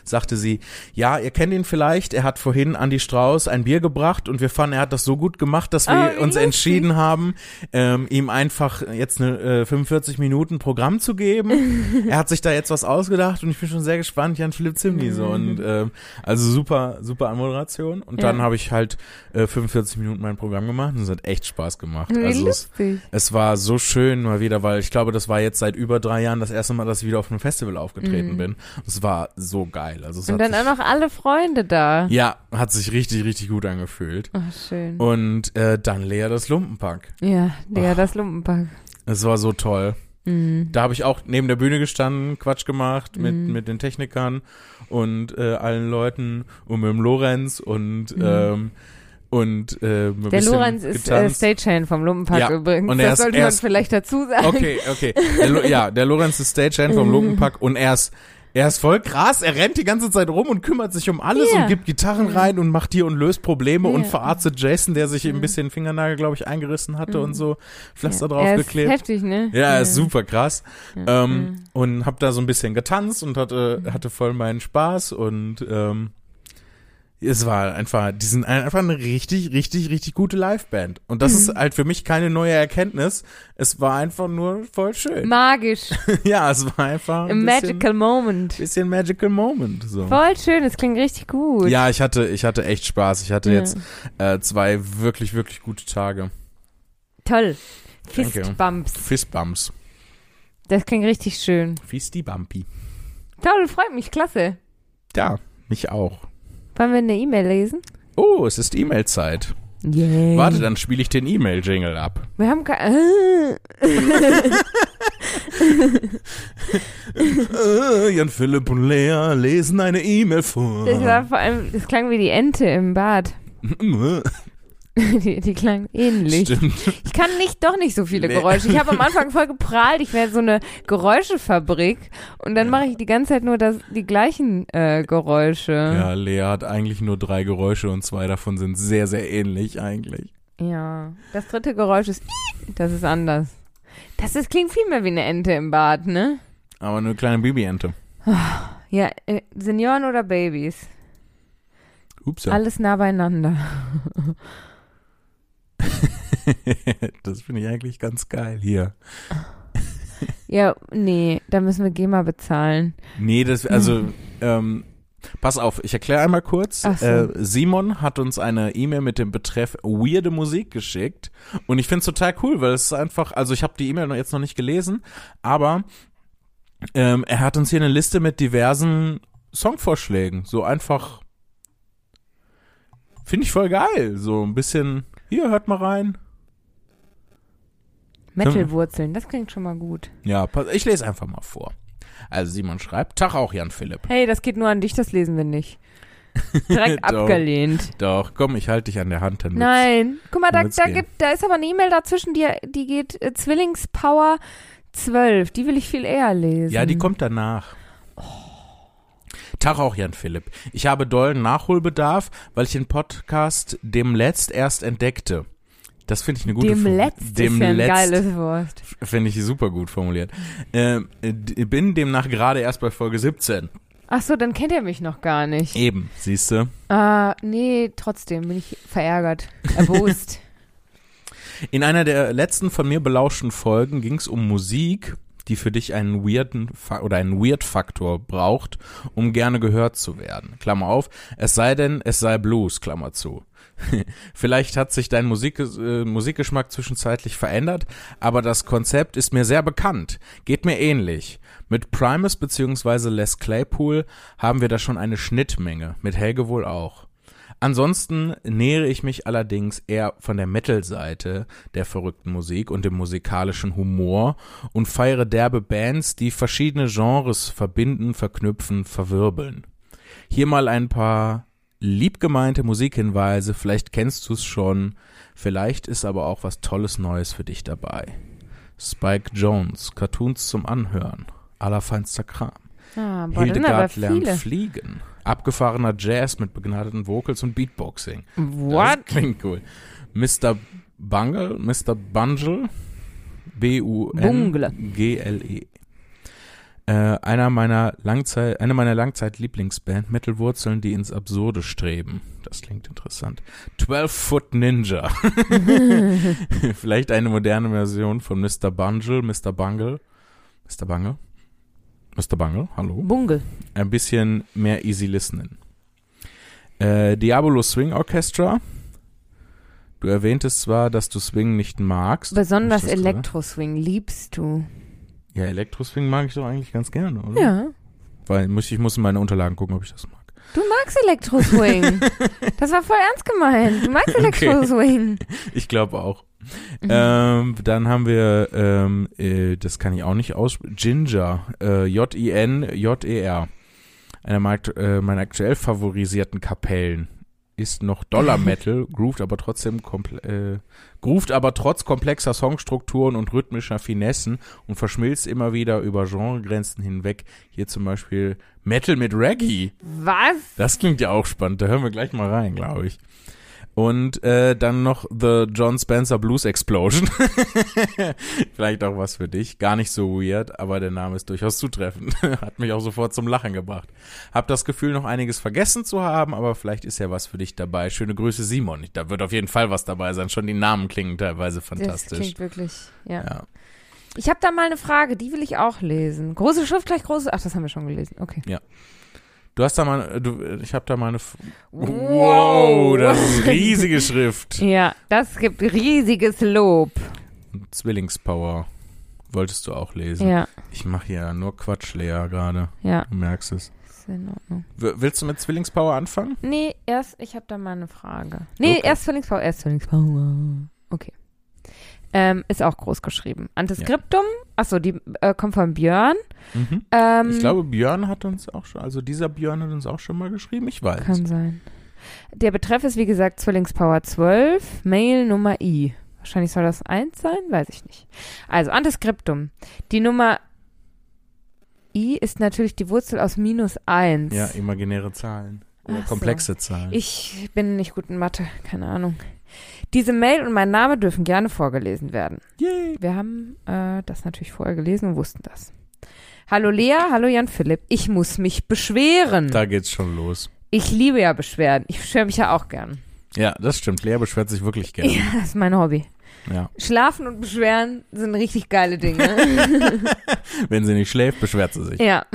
Speaker 1: sagte sie, ja, ihr kennt ihn vielleicht, er hat vorhin Andy Strauß ein Bier gebracht und wir fanden, er hat das so gut gemacht, dass wir
Speaker 2: wie
Speaker 1: uns entschieden haben, ähm, ihm einfach jetzt eine äh, 45 Minuten Programm zu geben. er hat sich da jetzt was ausgedacht und ich bin schon sehr gespannt, Jan Philipp Zimni so und ähm, also super, super Anmoderation und
Speaker 2: Ja.
Speaker 1: dann habe ich halt äh, 45 Minuten mein Programm gemacht und es hat echt Spaß gemacht.
Speaker 2: Wie
Speaker 1: Also es, es war so schön mal wieder, weil ich glaube, das war jetzt seit über drei Jahren das erste Mal, dass ich wieder auf einem Festival aufgetreten
Speaker 2: Mhm.
Speaker 1: bin. Es war so geil. Also es
Speaker 2: Und dann
Speaker 1: sich,
Speaker 2: auch noch alle Freunde da.
Speaker 1: ja, hat sich richtig, richtig gut angefühlt.
Speaker 2: Ach, schön.
Speaker 1: Und äh, dann Lea das Lumpenpack.
Speaker 2: Ja, der
Speaker 1: Ach.
Speaker 2: das Lumpenpack.
Speaker 1: Es war so toll.
Speaker 2: Mhm.
Speaker 1: Da habe ich auch neben der Bühne gestanden, Quatsch gemacht mit,
Speaker 2: Mhm.
Speaker 1: mit den Technikern und äh, allen Leuten und mit dem Lorenz und
Speaker 2: Mhm.
Speaker 1: ähm, und äh,
Speaker 2: Der Lorenz ist äh. Stagehand vom Lumpenpack
Speaker 1: Ja,
Speaker 2: übrigens.
Speaker 1: und
Speaker 2: das
Speaker 1: ist-
Speaker 2: sollte man
Speaker 1: ist-
Speaker 2: vielleicht dazu sagen.
Speaker 1: Okay, okay. Der, ja, der Lorenz ist Stagehand vom
Speaker 2: Mhm.
Speaker 1: Lumpenpack und er ist, er ist voll krass. Er rennt die ganze Zeit rum und kümmert sich um alles
Speaker 2: Ja.
Speaker 1: und gibt Gitarren rein und macht hier und löst Probleme und
Speaker 2: Ja.
Speaker 1: verarztet Jason, der sich ein bisschen Fingernagel, glaube ich, eingerissen hatte und so Pflaster
Speaker 2: Mhm. Ja, er ist
Speaker 1: draufgeklebt.
Speaker 2: heftig, ne?
Speaker 1: Ja, er ist super krass.
Speaker 2: Ja.
Speaker 1: Ähm, und hab da so ein bisschen getanzt und hatte, hatte voll meinen Spaß und ähm, es war einfach, die sind einfach eine richtig, richtig, richtig gute Liveband. Und das ist halt für mich keine neue Erkenntnis. Es war einfach nur voll schön.
Speaker 2: Magisch.
Speaker 1: ja, es war einfach ein
Speaker 2: magical
Speaker 1: bisschen,
Speaker 2: moment.
Speaker 1: bisschen Magical Moment. So.
Speaker 2: Voll schön, das klingt richtig gut.
Speaker 1: Ja, ich hatte, ich hatte echt Spaß. Ich hatte
Speaker 2: Ja.
Speaker 1: jetzt äh, zwei wirklich, wirklich gute Tage.
Speaker 2: Toll. Fistbumps.
Speaker 1: Fistbumps.
Speaker 2: Das klingt richtig schön.
Speaker 1: Fisti Bumpy.
Speaker 2: Toll, freut mich, klasse.
Speaker 1: Ja, mich auch.
Speaker 2: Wollen wir eine E-Mail lesen?
Speaker 1: Oh, es ist E-Mail-Zeit.
Speaker 2: Yay.
Speaker 1: Warte, dann spiele ich den E-Mail-Jingle ab.
Speaker 2: Wir haben keine.
Speaker 1: Äh, Jan Philipp und Lea lesen eine E-Mail vor.
Speaker 2: Das war vor allem, das klang wie die Ente im Bad. Die, die klang ähnlich.
Speaker 1: Stimmt.
Speaker 2: Ich kann nicht, doch nicht so viele
Speaker 1: Nee.
Speaker 2: Geräusche. Ich habe am Anfang voll geprahlt, ich wäre so eine Geräuschefabrik und dann mache ich die ganze Zeit nur das, die gleichen äh, Geräusche.
Speaker 1: Ja, Lea hat eigentlich nur drei Geräusche und zwei davon sind sehr, sehr ähnlich eigentlich.
Speaker 2: Ja. Das dritte Geräusch ist, das ist anders. Das ist, klingt viel mehr wie eine Ente im Bad, ne?
Speaker 1: Aber eine kleine Babyente.
Speaker 2: Ja, äh, Senioren oder Babys?
Speaker 1: Ups.
Speaker 2: Alles nah beieinander.
Speaker 1: das finde ich eigentlich ganz geil hier.
Speaker 2: Ja, nee, da müssen wir GEMA bezahlen.
Speaker 1: Nee, das, also, ähm, pass auf, ich erkläre einmal kurz.
Speaker 2: So.
Speaker 1: Äh, Simon hat uns eine E-Mail mit dem Betreff weirde Musik geschickt und ich finde es total cool, weil es ist einfach, also ich habe die E-Mail noch- jetzt noch nicht gelesen, aber ähm, er hat uns hier eine Liste mit diversen Songvorschlägen, so einfach finde ich voll geil, so ein bisschen, hier, hört mal rein.
Speaker 2: Metalwurzeln, das klingt schon mal gut.
Speaker 1: Ja, pass, ich lese einfach mal vor. Also Simon schreibt, Tag auch Jan Philipp.
Speaker 2: Hey, das geht nur an dich, das lesen wir nicht. Direkt
Speaker 1: Doch.
Speaker 2: abgelehnt.
Speaker 1: Doch, komm, ich halte dich an der Hand, dann
Speaker 2: Nein. Guck mal, da, da, gibt, da ist aber eine E-Mail dazwischen, die, die geht äh, Zwillingspower 12. Die will ich viel eher lesen.
Speaker 1: Ja, die kommt danach. Tag auch, Jan Philipp. Ich habe dollen Nachholbedarf, weil ich den Podcast dem letzt erst entdeckte. Das finde ich eine gute
Speaker 2: Dem Letzt
Speaker 1: Dem
Speaker 2: ist ja ein
Speaker 1: Letzt
Speaker 2: geiles Wort.
Speaker 1: Finde ich super gut formuliert. Ähm, äh, bin demnach gerade erst bei Folge 17.
Speaker 2: Ach so, dann kennt er mich noch gar nicht.
Speaker 1: Eben, siehst du.
Speaker 2: Ah, nee, trotzdem bin ich verärgert. Erbost.
Speaker 1: In einer der letzten von mir belauschten Folgen ging es um Musik, die für dich einen weirden Fa oder einen Weird-Faktor braucht, um gerne gehört zu werden. Klammer auf, es sei denn, es sei Blues, Klammer zu. Vielleicht hat sich dein Musik, äh, Musikgeschmack zwischenzeitlich verändert, aber das Konzept ist mir sehr bekannt. Geht mir ähnlich. Mit Primus bzw. Les Claypool haben wir da schon eine Schnittmenge, mit Helge wohl auch. Ansonsten nähere ich mich allerdings eher von der Metal-Seite der verrückten Musik und dem musikalischen Humor und feiere derbe Bands, die verschiedene Genres verbinden, verknüpfen, verwirbeln. Hier mal ein paar liebgemeinte Musikhinweise, vielleicht kennst du es schon, vielleicht ist aber auch was Tolles Neues für dich dabei. Spike Jones, Cartoons zum Anhören, allerfeinster Kram.
Speaker 2: Ah, boah,
Speaker 1: Hildegard lernt fliegen. Abgefahrener Jazz mit begnadeten Vocals und Beatboxing.
Speaker 2: What?
Speaker 1: Das klingt cool. Mr. Bungle, Mr. Bungle, B-U-N-G-L-E. Äh, einer meiner Langzeit, eine meiner Langzeit-Lieblingsband, Metal Wurzeln, die ins Absurde streben. Das klingt interessant. 12 Foot Ninja. Vielleicht eine moderne Version von Mr. Bungle, Mr. Bungle. Mr. Bungle? Mr. Bungle, hallo?
Speaker 2: Bungle.
Speaker 1: ein bisschen mehr easy listening. Äh, Diabolo Swing Orchestra. Du erwähntest zwar, dass du Swing nicht magst.
Speaker 2: Besonders? Elektroswing liebst du.
Speaker 1: Ja, Elektro-Swing mag ich doch eigentlich ganz gerne, oder?
Speaker 2: Ja.
Speaker 1: Weil muss, ich muss in meine Unterlagen gucken, ob ich das mag.
Speaker 2: Du magst Elektroswing. das war voll ernst gemeint. Du magst Elektroswing.
Speaker 1: Ich glaube auch.
Speaker 2: Mhm.
Speaker 1: Ähm, dann haben wir, ähm, äh, das kann ich auch nicht aussprechen, Ginger, äh, J-I-N-J-E-R. Einer meiner, äh, meiner aktuell favorisierten Kapellen. Ist noch Dollar Metal, groovt aber trotzdem äh, groovt aber trotz komplexer Songstrukturen und rhythmischer Finessen und verschmilzt immer wieder über Genregrenzen hinweg. Hier zum Beispiel Metal mit Reggae.
Speaker 2: Was?
Speaker 1: Das klingt ja auch spannend. Da hören wir gleich mal rein, glaube ich. Und äh, dann noch The John Spencer Blues Explosion. Vielleicht auch was für dich. Gar nicht so weird, aber der Name ist durchaus zutreffend. Hat mich auch sofort zum Lachen gebracht. Hab das Gefühl, noch einiges vergessen zu haben, aber vielleicht ist ja was für dich dabei. Schöne Grüße, Simon. Da wird auf jeden Fall was dabei sein. Schon die Namen klingen teilweise fantastisch.
Speaker 2: Das klingt wirklich, ja.
Speaker 1: ja.
Speaker 2: Ich habe da mal eine Frage, die will ich auch lesen. Große Schrift gleich große. Ach, das haben wir schon gelesen. Okay.
Speaker 1: Du hast da mal, du, ich habe da mal eine. F
Speaker 2: Wow.
Speaker 1: das ist riesige Schrift.
Speaker 2: Ja, das gibt riesiges Lob.
Speaker 1: Zwillingspower. Wolltest du auch lesen?
Speaker 2: Ja,
Speaker 1: Ich mache hier nur Quatsch, Lea, gerade.
Speaker 2: ja,
Speaker 1: Du merkst es.
Speaker 2: ist in Ordnung.
Speaker 1: Willst du mit Zwillingspower anfangen?
Speaker 2: Nee, erst, ich habe da mal eine Frage. Nee,
Speaker 1: Okay.
Speaker 2: erst Zwillingspower, erst Zwillingspower. Okay. Ähm, ist auch groß geschrieben. Antiskriptum, achso, die äh, kommt von Björn.
Speaker 1: Mhm.
Speaker 2: Ähm,
Speaker 1: Ich glaube, Björn hat uns auch schon, also dieser Björn hat uns auch schon mal geschrieben. Ich weiß.
Speaker 2: Kann sein. Der Betreff ist wie gesagt Zwillingspower 12, Mail Nummer I. Wahrscheinlich soll das 1 sein, weiß ich nicht. Also Antiskriptum. Die Nummer I ist natürlich die Wurzel aus minus 1.
Speaker 1: Ja, imaginäre Zahlen. Oder
Speaker 2: Ach so.
Speaker 1: komplexe Zahlen.
Speaker 2: Ich bin nicht gut in Mathe, keine Ahnung. Diese Mail und mein Name dürfen gerne vorgelesen werden.
Speaker 1: Yay.
Speaker 2: Wir haben äh, das natürlich vorher gelesen und wussten das. Hallo Lea, hallo Jan Philipp. Ich muss mich beschweren.
Speaker 1: Da geht's schon los.
Speaker 2: Ich liebe ja Beschwerden. Ich beschwere mich ja auch gern.
Speaker 1: Ja, das stimmt. Lea beschwert sich wirklich gerne.
Speaker 2: Ja, das ist mein Hobby.
Speaker 1: Ja.
Speaker 2: Schlafen und Beschweren sind richtig geile Dinge.
Speaker 1: Wenn sie nicht schläft, beschwert sie sich.
Speaker 2: ja.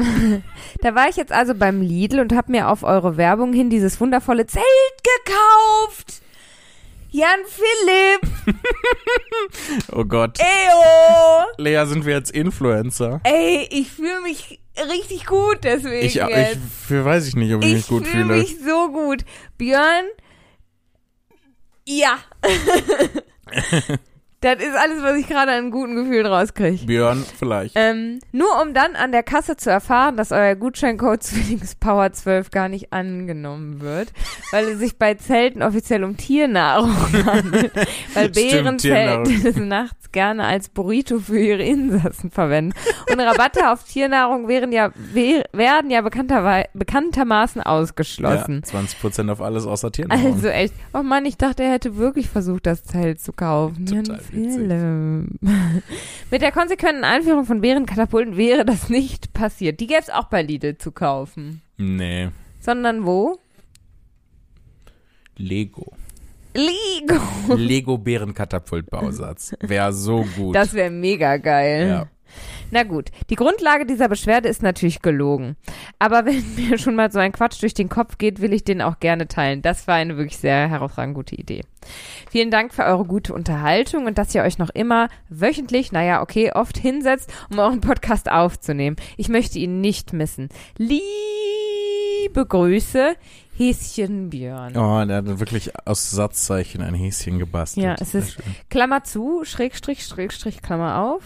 Speaker 2: Da war ich jetzt also beim Lidl und habe mir auf eure Werbung hin dieses wundervolle Zelt gekauft. Jan Philipp,
Speaker 1: Oh Gott.
Speaker 2: eyo.
Speaker 1: Lea, sind wir jetzt Influencer?
Speaker 2: Ey, ich fühle mich richtig gut deswegen
Speaker 1: Ich, ich
Speaker 2: jetzt.
Speaker 1: für, weiß ich nicht, ob ich, mich gut
Speaker 2: fühle
Speaker 1: fühle.
Speaker 2: mich so gut. Björn, ja. das ist alles, was ich gerade an guten Gefühlen rauskriege.
Speaker 1: Björn, vielleicht.
Speaker 2: Ähm, nur um dann an der Kasse zu erfahren, dass euer Gutscheincode Zwillingspower 12 gar nicht angenommen wird, weil es sich bei Zelten offiziell um Tiernahrung handelt. Weil
Speaker 1: Stimmt,
Speaker 2: Bären
Speaker 1: Tiernahrung.
Speaker 2: Zelte des nachts gerne als Burrito für ihre Insassen verwenden. Und Rabatte auf Tiernahrung wären ja, wär, werden ja bekannterwei- bekanntermaßen ausgeschlossen.
Speaker 1: Ja, 20% auf alles außer Tiernahrung.
Speaker 2: Also echt. Oh Mann, ich dachte, er hätte wirklich versucht, das Zelt zu kaufen.
Speaker 1: Total
Speaker 2: Philipp. Mit der konsequenten Einführung von Bärenkatapulten wäre das nicht passiert. Die gäbe es auch bei Lidl zu kaufen.
Speaker 1: nee.
Speaker 2: Sondern wo?
Speaker 1: Lego.
Speaker 2: Lego.
Speaker 1: Lego Bärenkatapultbausatz. Wäre so gut.
Speaker 2: Das wäre mega geil.
Speaker 1: ja.
Speaker 2: Na gut, die Grundlage dieser Beschwerde ist natürlich gelogen. Aber wenn mir schon mal so ein Quatsch durch den Kopf geht, will ich den auch gerne teilen. Das war eine wirklich sehr herausragend gute Idee. Vielen Dank für eure gute Unterhaltung und dass ihr euch noch immer wöchentlich, naja, okay, oft hinsetzt, um euren Podcast aufzunehmen. Ich möchte ihn nicht missen. Liebe Grüße, Häschen Björn.
Speaker 1: Oh, der hat wirklich aus Satzzeichen ein Häschen gebastelt.
Speaker 2: Ja, es ist-. Klammer zu, Schrägstrich, Schrägstrich, Klammer auf,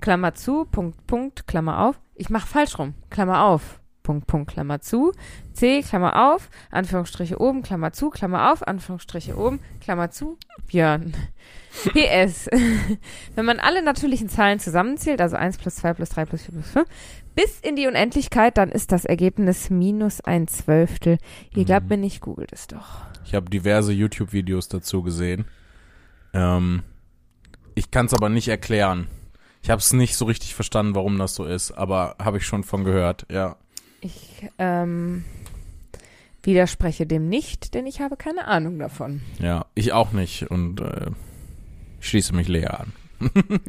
Speaker 2: Klammer zu, Punkt, Punkt, Klammer auf. Ich mach falsch rum, Klammer auf, Punkt, Punkt, Klammer zu, C, Klammer auf, Anführungsstriche oben, Klammer zu, Klammer auf, Anführungsstriche oben, Klammer zu, Björn. PS. Wenn man alle natürlichen Zahlen zusammenzählt, also 1 plus 2 plus 3 plus 4 plus 5, bis in die Unendlichkeit, dann ist das Ergebnis minus ein Zwölftel. Ihr glaubt
Speaker 1: Mhm.
Speaker 2: mir nicht, googelt es doch.
Speaker 1: Ich habe diverse YouTube-Videos dazu gesehen. Ähm, ich kann es aber nicht erklären. Ich habe es nicht so richtig verstanden, warum das so ist, aber habe ich schon von gehört, ja.
Speaker 2: Ich ähm, widerspreche dem nicht, denn ich habe keine Ahnung davon.
Speaker 1: Ja, ich auch nicht und äh, schließe mich leer an.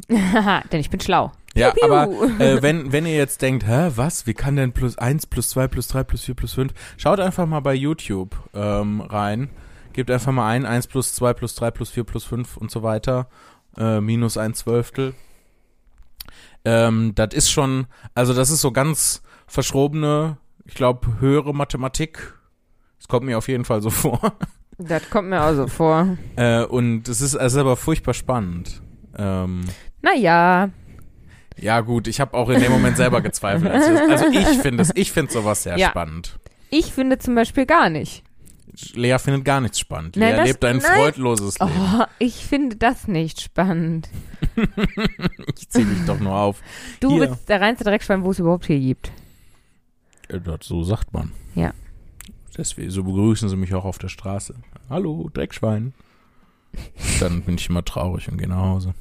Speaker 2: Haha, denn ich bin schlau.
Speaker 1: Ja,
Speaker 2: Piu, piu.
Speaker 1: aber äh, wenn, wenn ihr jetzt denkt, hä, was, wie kann denn plus 1, plus 2, plus 3, plus 4, plus 5, schaut einfach mal bei YouTube ähm, rein, gebt einfach mal ein, 1 plus 2, plus 3, plus 4, plus 5 und so weiter, äh, minus ein Zwölftel. Ähm, das ist schon, also das ist so ganz verschrobene, ich glaube, höhere Mathematik. Es kommt mir auf jeden Fall so vor.
Speaker 2: Das kommt mir auch so vor.
Speaker 1: Äh, und es ist, es ist aber furchtbar spannend. Ähm,
Speaker 2: Naja,
Speaker 1: Ja, gut, ich habe auch in dem Moment selber gezweifelt. als ich- Also ich finde es, ich finde sowas sehr
Speaker 2: Ja.
Speaker 1: spannend.
Speaker 2: ich finde zum Beispiel gar nicht.
Speaker 1: Lea findet gar nichts spannend.
Speaker 2: Nein,
Speaker 1: Lea
Speaker 2: das-
Speaker 1: lebt ein
Speaker 2: nein.
Speaker 1: freudloses Leben.
Speaker 2: Oh, ich finde das nicht spannend.
Speaker 1: Ich zieh dich doch nur auf.
Speaker 2: Du
Speaker 1: Hier.
Speaker 2: bist der reinste Dreckschwein, wo es überhaupt hier gibt.
Speaker 1: Äh, das, so sagt man.
Speaker 2: Ja.
Speaker 1: Deswegen, so begrüßen sie mich auch auf der Straße. Hallo, Dreckschwein. Dann bin ich immer traurig und gehe nach Hause.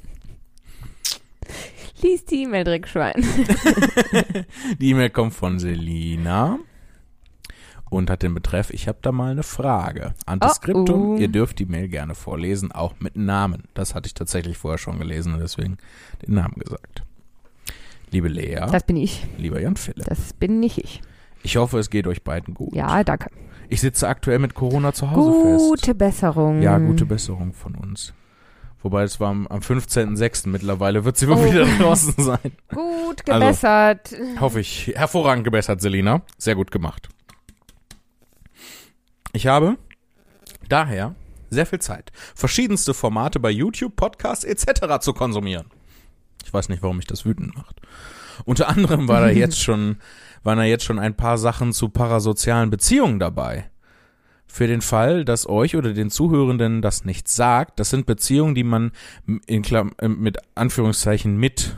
Speaker 2: Lies die E-Mail, Dreckschwein.
Speaker 1: Die E-Mail kommt von Selina und hat den Betreff, ich habe da mal eine Frage. Antiskriptum,
Speaker 2: Oh, oh.
Speaker 1: ihr dürft die Mail gerne vorlesen, auch mit Namen. Das hatte ich tatsächlich vorher schon gelesen und deswegen den Namen gesagt. Liebe Lea,
Speaker 2: Das bin ich.
Speaker 1: lieber Jan Philipp,
Speaker 2: Das bin nicht ich.
Speaker 1: ich hoffe, es geht euch beiden gut.
Speaker 2: Ja, danke.
Speaker 1: Ich sitze aktuell mit Corona zu Hause fest.
Speaker 2: Gute Besserung.
Speaker 1: Ja, gute Besserung von uns. Wobei es war am, am 15.06. mittlerweile, wird sie wohl
Speaker 2: Oh.
Speaker 1: wieder draußen sein.
Speaker 2: Gut
Speaker 1: Also-
Speaker 2: gebessert.
Speaker 1: Hoffe ich. Hervorragend gebessert, Selina. Sehr gut gemacht. Ich habe daher sehr viel Zeit, verschiedenste Formate bei YouTube, Podcasts etc. zu konsumieren. Ich weiß nicht, warum mich das wütend macht. Unter anderem war da jetzt schon, waren da jetzt schon ein paar Sachen zu parasozialen Beziehungen dabei. Für den Fall, dass euch oder den Zuhörenden das nichts sagt, das sind Beziehungen, die man in Klam mit Anführungszeichen mit,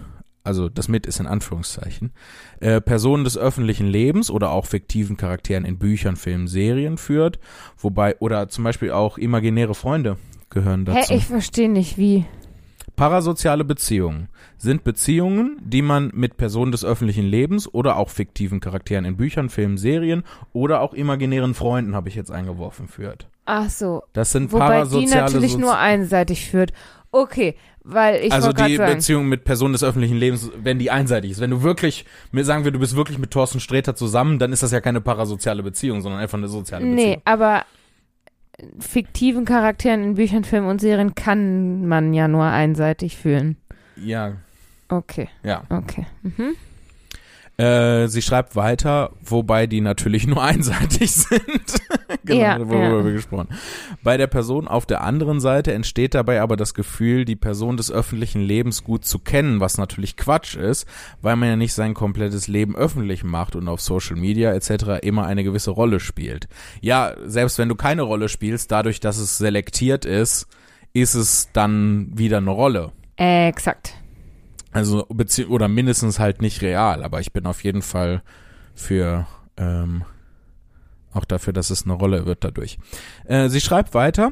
Speaker 1: also das mit ist in Anführungszeichen, äh, Personen des öffentlichen Lebens oder auch fiktiven Charakteren in Büchern, Filmen, Serien führt, wobei, oder zum Beispiel auch imaginäre Freunde gehören
Speaker 2: Hä,
Speaker 1: dazu.
Speaker 2: ich verstehe nicht, wie.
Speaker 1: Parasoziale Beziehungen sind Beziehungen, die man mit Personen des öffentlichen Lebens oder auch fiktiven Charakteren in Büchern, Filmen, Serien oder auch imaginären Freunden, habe ich jetzt eingeworfen, führt.
Speaker 2: Ach so.
Speaker 1: Das sind
Speaker 2: Wobei die
Speaker 1: parasoziale
Speaker 2: natürlich
Speaker 1: Sozi-
Speaker 2: nur einseitig führt. Okay, weil ich
Speaker 1: also die
Speaker 2: sagen,
Speaker 1: Beziehung mit Personen des öffentlichen Lebens, wenn die einseitig ist. Wenn du wirklich, mir sagen wir, du bist wirklich mit Thorsten Sträter zusammen, dann ist das ja keine parasoziale Beziehung, sondern einfach eine soziale
Speaker 2: nee,
Speaker 1: Beziehung.
Speaker 2: aber fiktiven Charakteren in Büchern, Filmen und Serien kann man ja nur einseitig fühlen.
Speaker 1: Ja,
Speaker 2: Okay,
Speaker 1: ja.
Speaker 2: okay. Mhm.
Speaker 1: Äh, sie schreibt weiter, wobei die natürlich nur einseitig sind. genau,
Speaker 2: Ja,
Speaker 1: worüber
Speaker 2: ja.
Speaker 1: wir gesprochen. Bei der Person auf der anderen Seite entsteht dabei aber das Gefühl, die Person des öffentlichen Lebens gut zu kennen, was natürlich Quatsch ist, weil man ja nicht sein komplettes Leben öffentlich macht und auf Social Media etc. immer eine gewisse Rolle spielt. Ja, selbst wenn du keine Rolle spielst, dadurch, dass es selektiert ist, ist es dann wieder eine Rolle.
Speaker 2: Exakt.
Speaker 1: Also bezieh oder mindestens halt nicht real, aber ich bin auf jeden Fall für ähm, auch dafür, dass es eine Rolle wird dadurch. Äh, sie schreibt weiter.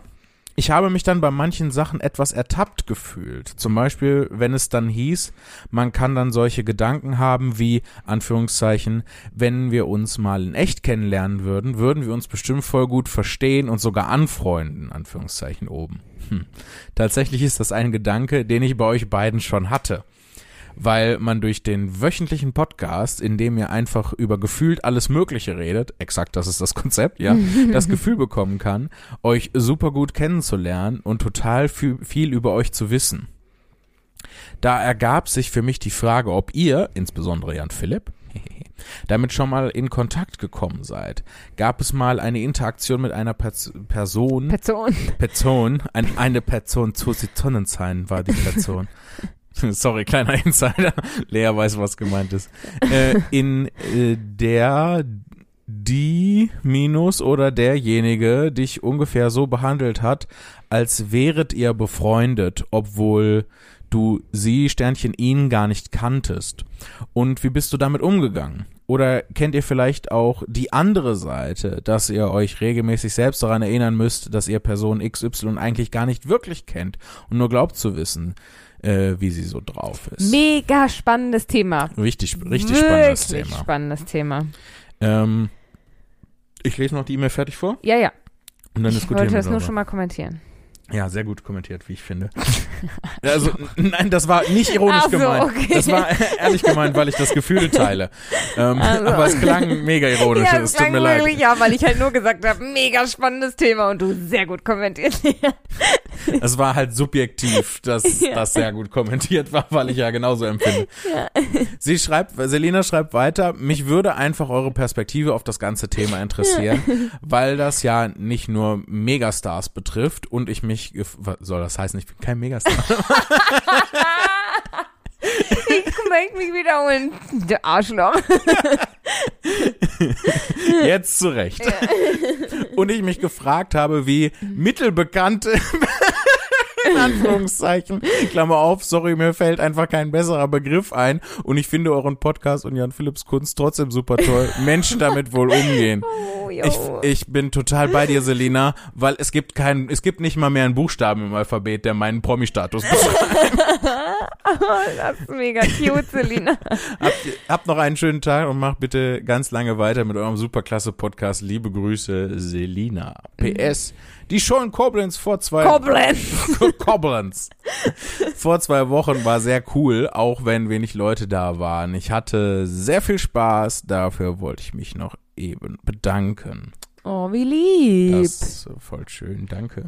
Speaker 1: Ich habe mich dann bei manchen Sachen etwas ertappt gefühlt. Zum Beispiel, wenn es dann hieß, man kann dann solche Gedanken haben wie, Anführungszeichen, wenn wir uns mal in echt kennenlernen würden, würden wir uns bestimmt voll gut verstehen und sogar anfreunden, Anführungszeichen oben. Hm. Tatsächlich ist das ein Gedanke, den ich bei euch beiden schon hatte weil man durch den wöchentlichen Podcast, in dem ihr einfach über gefühlt alles Mögliche redet, exakt das ist das Konzept, ja, das Gefühl bekommen kann, euch super gut kennenzulernen und total viel, viel über euch zu wissen. Da ergab sich für mich die Frage, ob ihr, insbesondere Jan Philipp, damit schon mal in Kontakt gekommen seid. Gab es mal eine Interaktion mit einer Pers Person,
Speaker 2: Person.
Speaker 1: Person, ein, eine Person zu Sonnenschein war die Person. Sorry, kleiner Insider. Lea weiß, was gemeint ist. Äh, in äh, der die minus oder derjenige dich ungefähr so behandelt hat, als wäret ihr befreundet, obwohl du sie, Sternchen, ihn gar nicht kanntest. Und wie bist du damit umgegangen? Oder kennt ihr vielleicht auch die andere Seite, dass ihr euch regelmäßig selbst daran erinnern müsst, dass ihr Person XY eigentlich gar nicht wirklich kennt und nur glaubt zu wissen, äh, wie sie so drauf ist?
Speaker 2: Mega spannendes Thema.
Speaker 1: Richtig, richtig
Speaker 2: Wirklich
Speaker 1: spannendes Thema.
Speaker 2: spannendes Thema.
Speaker 1: Ähm, ich lese noch die E-Mail fertig vor
Speaker 2: Ja, ja.
Speaker 1: und dann
Speaker 2: ich
Speaker 1: diskutieren
Speaker 2: wollte
Speaker 1: wir
Speaker 2: das nur
Speaker 1: darüber.
Speaker 2: schon mal kommentieren.
Speaker 1: Ja, sehr gut kommentiert, wie ich finde. also, nein, das war nicht ironisch
Speaker 2: so,
Speaker 1: gemeint.
Speaker 2: okay.
Speaker 1: Das war ehrlich gemeint, weil ich das Gefühl teile. Ähm,
Speaker 2: Also.
Speaker 1: Aber es klang mega ironisch,
Speaker 2: ja,
Speaker 1: es tut mir leid.
Speaker 2: wirklich, ja, weil ich halt nur gesagt habe, mega spannendes Thema und du sehr gut kommentiert.
Speaker 1: Es war halt subjektiv, dass
Speaker 2: Ja.
Speaker 1: das sehr gut kommentiert war, weil ich ja genauso empfinde.
Speaker 2: Ja.
Speaker 1: Sie schreibt, Selina schreibt weiter, mich würde einfach eure Perspektive auf das ganze Thema interessieren, weil das ja nicht nur Megastars betrifft und ich mich, gef- was soll das heißen, ich bin kein Megastar.
Speaker 2: ich möchte mich wiederholen. Der Arschloch.
Speaker 1: Jetzt zurecht. Und ich mich gefragt habe, wie mittelbekannte, in Anführungszeichen, Klammer auf, sorry, mir fällt einfach kein besserer Begriff ein. Und ich finde euren Podcast und Jan Philipps Kunst trotzdem super toll. Menschen damit wohl umgehen.
Speaker 2: Oh.
Speaker 1: Ich, ich bin total bei dir, Selina, weil es gibt keinen, es gibt nicht mal mehr einen Buchstaben im Alphabet, der meinen Promi-Status beschreibt.
Speaker 2: das ist mega cute, Selina.
Speaker 1: habt, habt noch einen schönen Tag und macht bitte ganz lange weiter mit eurem superklasse Podcast. Liebe Grüße, Selina. PS. Die Show in Koblenz vor zwei
Speaker 2: Koblenz.
Speaker 1: Koblenz. Vor zwei Wochen war sehr cool, auch wenn wenig Leute da waren. Ich hatte sehr viel Spaß. Dafür wollte ich mich noch eben bedanken.
Speaker 2: Oh, wie lieb.
Speaker 1: Das ist voll schön, danke.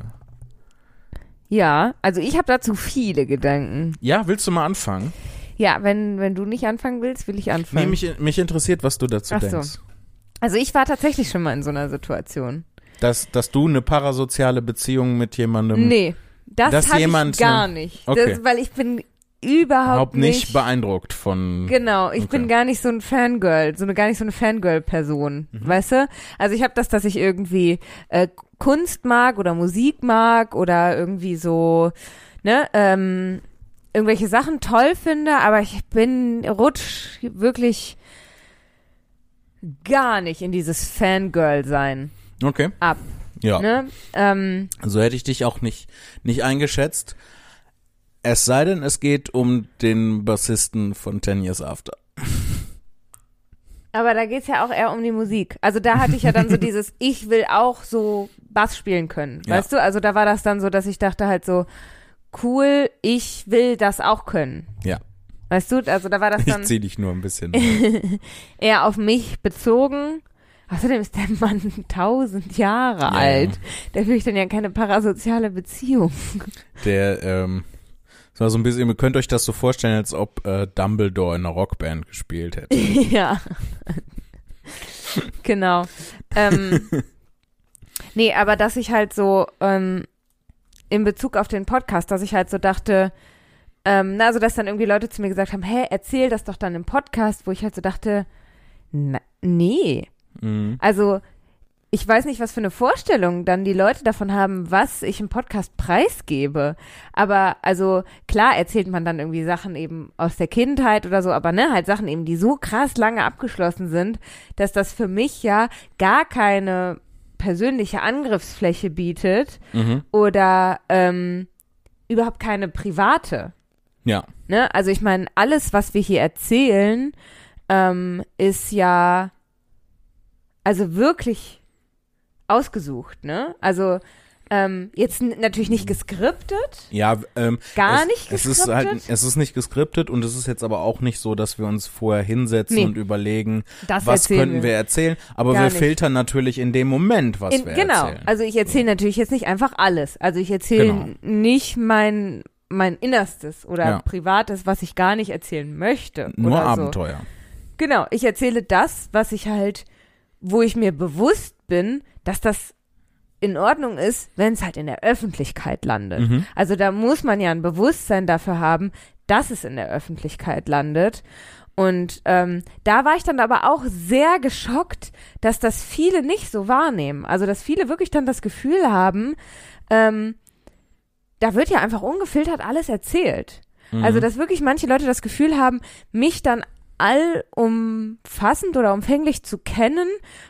Speaker 2: Ja, also ich habe dazu viele Gedanken.
Speaker 1: Ja, willst du mal anfangen?
Speaker 2: Ja, wenn, wenn du nicht anfangen willst, will ich
Speaker 1: Nee,
Speaker 2: anfangen.
Speaker 1: mich, mich interessiert, was du dazu
Speaker 2: Ach so.
Speaker 1: denkst.
Speaker 2: also ich war tatsächlich schon mal in so einer Situation.
Speaker 1: Dass, dass du eine parasoziale Beziehung mit jemandem
Speaker 2: nee, das
Speaker 1: dass
Speaker 2: hatte
Speaker 1: jemand
Speaker 2: ich gar nicht.
Speaker 1: Okay.
Speaker 2: Das, weil ich bin überhaupt
Speaker 1: nicht,
Speaker 2: nicht
Speaker 1: beeindruckt von.
Speaker 2: Genau, ich
Speaker 1: Okay.
Speaker 2: bin gar nicht so ein Fangirl, so eine gar nicht so eine Fangirl-Person,
Speaker 1: Mhm.
Speaker 2: weißt du? Also ich habe das, dass ich irgendwie äh, Kunst mag oder Musik mag oder irgendwie so, ne, ähm, irgendwelche Sachen toll finde, aber ich bin rutsch wirklich gar nicht in dieses Fangirl-Sein
Speaker 1: Okay.
Speaker 2: ab,
Speaker 1: Ja.
Speaker 2: ne? Ähm,
Speaker 1: So hätte ich dich auch nicht, nicht eingeschätzt. Es sei denn, es geht um den Bassisten von Ten Years After.
Speaker 2: Aber da geht's ja auch eher um die Musik. Also da hatte ich ja dann so dieses, ich will auch so Bass spielen können.
Speaker 1: Ja.
Speaker 2: Weißt du? Also da war das dann so, dass ich dachte halt so, cool, ich will das auch können.
Speaker 1: Ja.
Speaker 2: Weißt du? Also da war das
Speaker 1: Ich
Speaker 2: dann
Speaker 1: zieh dich nur ein bisschen.
Speaker 2: eher auf mich bezogen. Außerdem ist der Mann tausend Jahre
Speaker 1: Ja,
Speaker 2: alt. Der führt dann ja keine parasoziale Beziehung.
Speaker 1: Der, ähm, es war so ein bisschen, ihr könnt euch das so vorstellen, als ob äh, Dumbledore in einer Rockband gespielt hätte.
Speaker 2: ja. genau. Ähm, nee, aber dass ich halt so ähm, in Bezug auf den Podcast, dass ich halt so dachte, ähm, na, also dass dann irgendwie Leute zu mir gesagt haben, hä, erzähl das doch dann im Podcast, wo ich halt so dachte, na, nee.
Speaker 1: Mhm.
Speaker 2: Also ich weiß nicht, was für eine Vorstellung dann die Leute davon haben, was ich im Podcast preisgebe. Aber also klar erzählt man dann irgendwie Sachen eben aus der Kindheit oder so, aber ne, halt Sachen eben, die so krass lange abgeschlossen sind, dass das für mich ja gar keine persönliche Angriffsfläche bietet
Speaker 1: Mhm.
Speaker 2: oder ähm, überhaupt keine private.
Speaker 1: Ja.
Speaker 2: Ne? Also ich meine, alles, was wir hier erzählen, ähm, ist ja also wirklich ausgesucht, ne? Also ähm, jetzt natürlich nicht geskriptet,
Speaker 1: Ja, ähm,
Speaker 2: gar
Speaker 1: es,
Speaker 2: nicht
Speaker 1: es
Speaker 2: geskriptet.
Speaker 1: ist halt, es ist nicht geskriptet und es ist jetzt aber auch nicht so, dass wir uns vorher hinsetzen
Speaker 2: Nee.
Speaker 1: und überlegen,
Speaker 2: das
Speaker 1: was könnten wir erzählen, aber
Speaker 2: Gar
Speaker 1: wir
Speaker 2: nicht.
Speaker 1: filtern natürlich in dem Moment, was
Speaker 2: In,
Speaker 1: wir
Speaker 2: genau.
Speaker 1: erzählen.
Speaker 2: Also ich erzähle natürlich jetzt nicht einfach alles. Also ich erzähle
Speaker 1: Genau.
Speaker 2: nicht mein mein Innerstes oder
Speaker 1: Ja.
Speaker 2: Privates, was ich gar nicht erzählen möchte.
Speaker 1: Nur
Speaker 2: oder so.
Speaker 1: Abenteuer.
Speaker 2: Genau, ich erzähle das, was ich halt, wo ich mir bewusst bin, dass das in Ordnung ist, wenn es halt in der Öffentlichkeit landet.
Speaker 1: Mhm.
Speaker 2: Also da muss man ja ein Bewusstsein dafür haben, dass es in der Öffentlichkeit landet. Und ähm, da war ich dann aber auch sehr geschockt, dass das viele nicht so wahrnehmen. Also dass viele wirklich dann das Gefühl haben, ähm, da wird ja einfach ungefiltert alles erzählt.
Speaker 1: Mhm.
Speaker 2: Also, dass wirklich manche Leute das Gefühl haben, mich dann allumfassend oder umfänglich zu kennen,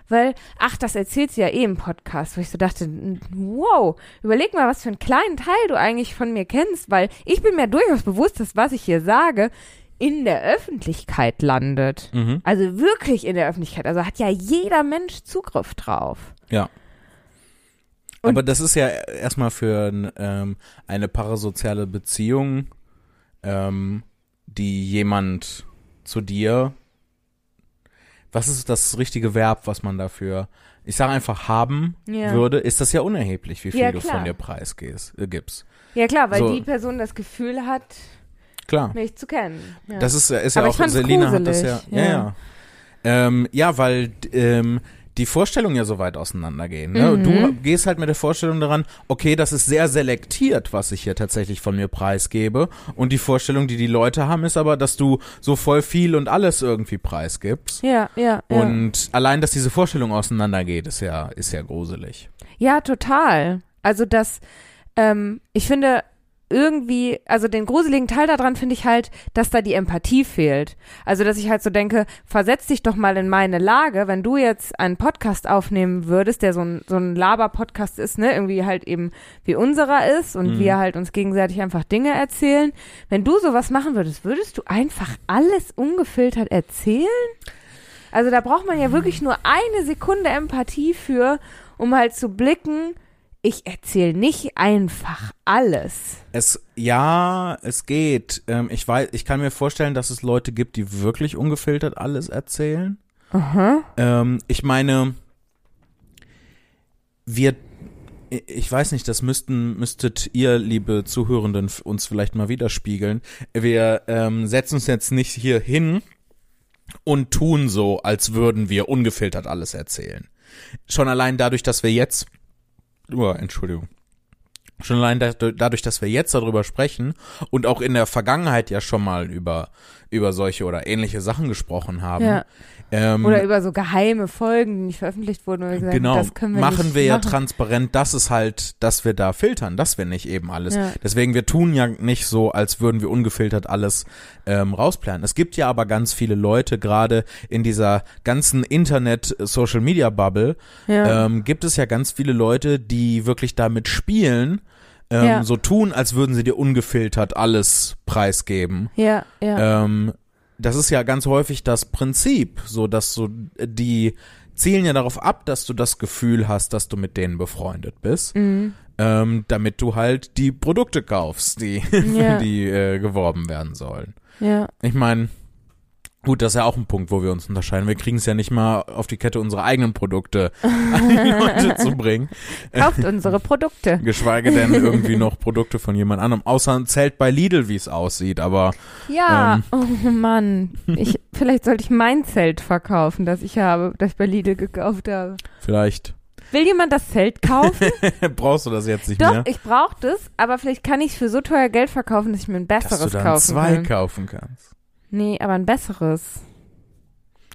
Speaker 2: weil, ach, das erzählt sie ja eh im Podcast, wo ich so dachte, wow, überleg mal, was für einen kleinen Teil du eigentlich von mir kennst, weil ich bin mir durchaus bewusst, dass was ich hier sage, in der Öffentlichkeit landet.
Speaker 1: Mhm.
Speaker 2: Also wirklich in der Öffentlichkeit. Also hat ja jeder Mensch Zugriff drauf.
Speaker 1: Ja.
Speaker 2: Und-
Speaker 1: Aber das ist ja erstmal für ähm, eine parasoziale Beziehung, ähm, die jemand zu dir. Was ist das richtige Verb, was man dafür? Ich sage einfach haben
Speaker 2: Ja.
Speaker 1: würde, ist das ja unerheblich, wie viel
Speaker 2: Ja,
Speaker 1: du von dir preisgehst, äh, gibst.
Speaker 2: Ja klar, weil
Speaker 1: So.
Speaker 2: die Person das Gefühl hat,
Speaker 1: Klar.
Speaker 2: mich zu kennen. Ja.
Speaker 1: Das ist, ist ja
Speaker 2: Aber
Speaker 1: auch,
Speaker 2: ich fand's
Speaker 1: Selina hat das ja,
Speaker 2: gruselig,
Speaker 1: ja,
Speaker 2: ja.
Speaker 1: ja. Ähm, ja, weil ähm, die Vorstellungen ja so weit auseinandergehen. Ne?
Speaker 2: Mhm.
Speaker 1: Du gehst halt mit der Vorstellung daran, okay, das ist sehr selektiert, was ich hier tatsächlich von mir preisgebe. Und die Vorstellung, die die Leute haben, ist aber, dass du so voll viel und alles irgendwie preisgibst.
Speaker 2: ja, ja, ja.
Speaker 1: Und allein, dass diese Vorstellung auseinandergeht, ist ja, ist ja gruselig.
Speaker 2: Ja, total. Also das, ähm, ich finde, irgendwie, also den gruseligen Teil daran finde ich halt, dass da die Empathie fehlt. Also, dass ich halt so denke, versetz dich doch mal in meine Lage, wenn du jetzt einen Podcast aufnehmen würdest, der so ein, so ein Laber-Podcast ist, ne, irgendwie halt eben wie unserer ist und
Speaker 1: Mhm.
Speaker 2: wir halt uns gegenseitig einfach Dinge erzählen. Wenn du sowas machen würdest, würdest du einfach alles ungefiltert erzählen? Also, da braucht man ja wirklich nur eine Sekunde Empathie für, um halt zu blicken, ich erzähle nicht einfach alles.
Speaker 1: Es, ja, es geht. Ähm, ich weiß, ich kann mir vorstellen, dass es Leute gibt, die wirklich ungefiltert alles erzählen.
Speaker 2: Aha.
Speaker 1: Ähm, ich meine, wir, ich weiß nicht, das müssten, müsstet ihr, liebe Zuhörenden, uns vielleicht mal widerspiegeln. Wir ähm, setzen uns jetzt nicht hier hin und tun so, als würden wir ungefiltert alles erzählen. Schon allein dadurch, dass wir jetzt, oh, Entschuldigung. Schon allein da, dadurch, dass wir jetzt darüber sprechen und auch in der Vergangenheit ja schon mal über, über solche oder ähnliche Sachen gesprochen haben.
Speaker 2: Ja.
Speaker 1: Ähm,
Speaker 2: Oder über so geheime Folgen, die nicht veröffentlicht wurden, wir gesagt
Speaker 1: Genau,
Speaker 2: das können wir
Speaker 1: machen
Speaker 2: nicht
Speaker 1: wir ja
Speaker 2: machen.
Speaker 1: transparent, dass es halt, dass wir da filtern, dass wir nicht eben alles.
Speaker 2: Ja.
Speaker 1: Deswegen, wir tun ja nicht so, als würden wir ungefiltert alles ähm, rausplanen. Es gibt ja aber ganz viele Leute, gerade in dieser ganzen Internet-Social-Media-Bubble,
Speaker 2: Ja.
Speaker 1: ähm, gibt es ja ganz viele Leute, die wirklich damit spielen, ähm,
Speaker 2: Ja.
Speaker 1: so tun, als würden sie dir ungefiltert alles preisgeben.
Speaker 2: ja, ja.
Speaker 1: Ähm, das ist ja ganz häufig das Prinzip, so dass so die zielen ja darauf ab, dass du das Gefühl hast, dass du mit denen befreundet bist,
Speaker 2: Mhm.
Speaker 1: ähm, damit du halt die Produkte kaufst, die
Speaker 2: Ja.
Speaker 1: die äh, geworben werden sollen.
Speaker 2: ja.
Speaker 1: Ich meine, gut, das ist ja auch ein Punkt, wo wir uns unterscheiden. Wir kriegen es ja nicht mal auf die Kette, unsere eigenen Produkte an die Leute zu bringen.
Speaker 2: Kauft unsere Produkte.
Speaker 1: Geschweige denn irgendwie noch Produkte von jemand anderem. Außer ein Zelt bei Lidl, wie es aussieht. Aber
Speaker 2: Ja,
Speaker 1: Ähm.
Speaker 2: oh Mann. Ich, vielleicht sollte ich mein Zelt verkaufen, das ich habe, das ich bei Lidl gekauft habe.
Speaker 1: vielleicht
Speaker 2: Will jemand das Zelt kaufen?
Speaker 1: brauchst du das jetzt nicht
Speaker 2: Doch,
Speaker 1: mehr.
Speaker 2: ich brauche das, aber vielleicht kann ich es für so teuer Geld verkaufen, dass ich mir ein
Speaker 1: Dass
Speaker 2: besseres
Speaker 1: du dann
Speaker 2: kaufen
Speaker 1: zwei
Speaker 2: kann.
Speaker 1: kaufen kannst.
Speaker 2: Nee, aber ein besseres.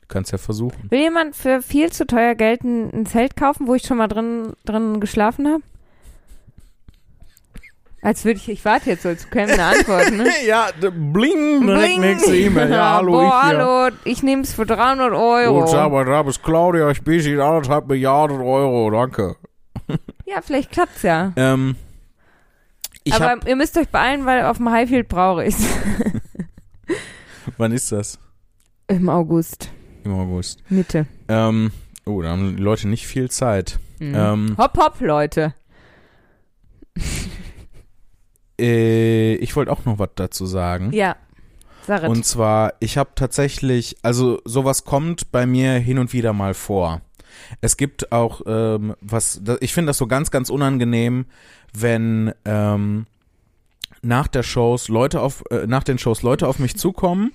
Speaker 1: Du kannst ja versuchen.
Speaker 2: Will jemand für viel zu teuer Geld ein, ein Zelt kaufen, wo ich schon mal drin, drin geschlafen habe? Als würde ich, ich warte jetzt so, als käme eine Antwort, ne?
Speaker 1: ja, bling,
Speaker 2: Bling.
Speaker 1: nächste E-Mail. Ja, hallo,
Speaker 2: Boah,
Speaker 1: ich
Speaker 2: hallo, ich nehme es für 300 Euro.
Speaker 1: Gut, sag mal, da ist Claudia, ich bin hier anderthalb Milliarden Euro, danke.
Speaker 2: Ja, vielleicht klappt's ja.
Speaker 1: Ähm,
Speaker 2: aber
Speaker 1: hab,
Speaker 2: ihr müsst euch beeilen, weil auf dem Highfield brauche ich
Speaker 1: wann ist das?
Speaker 2: Im August,
Speaker 1: Im August.
Speaker 2: Mitte.
Speaker 1: Ähm, oh, da haben die Leute nicht viel Zeit.
Speaker 2: Mhm.
Speaker 1: Ähm,
Speaker 2: hopp, hopp, Leute.
Speaker 1: äh, ich wollte auch noch was dazu sagen.
Speaker 2: Ja, Sarit.
Speaker 1: Und zwar, ich habe tatsächlich, also sowas kommt bei mir hin und wieder mal vor. Es gibt auch ähm, was, ich finde das so ganz, ganz unangenehm, wenn ähm, nach der Shows Leute auf, äh, nach den Shows Leute auf mich zukommen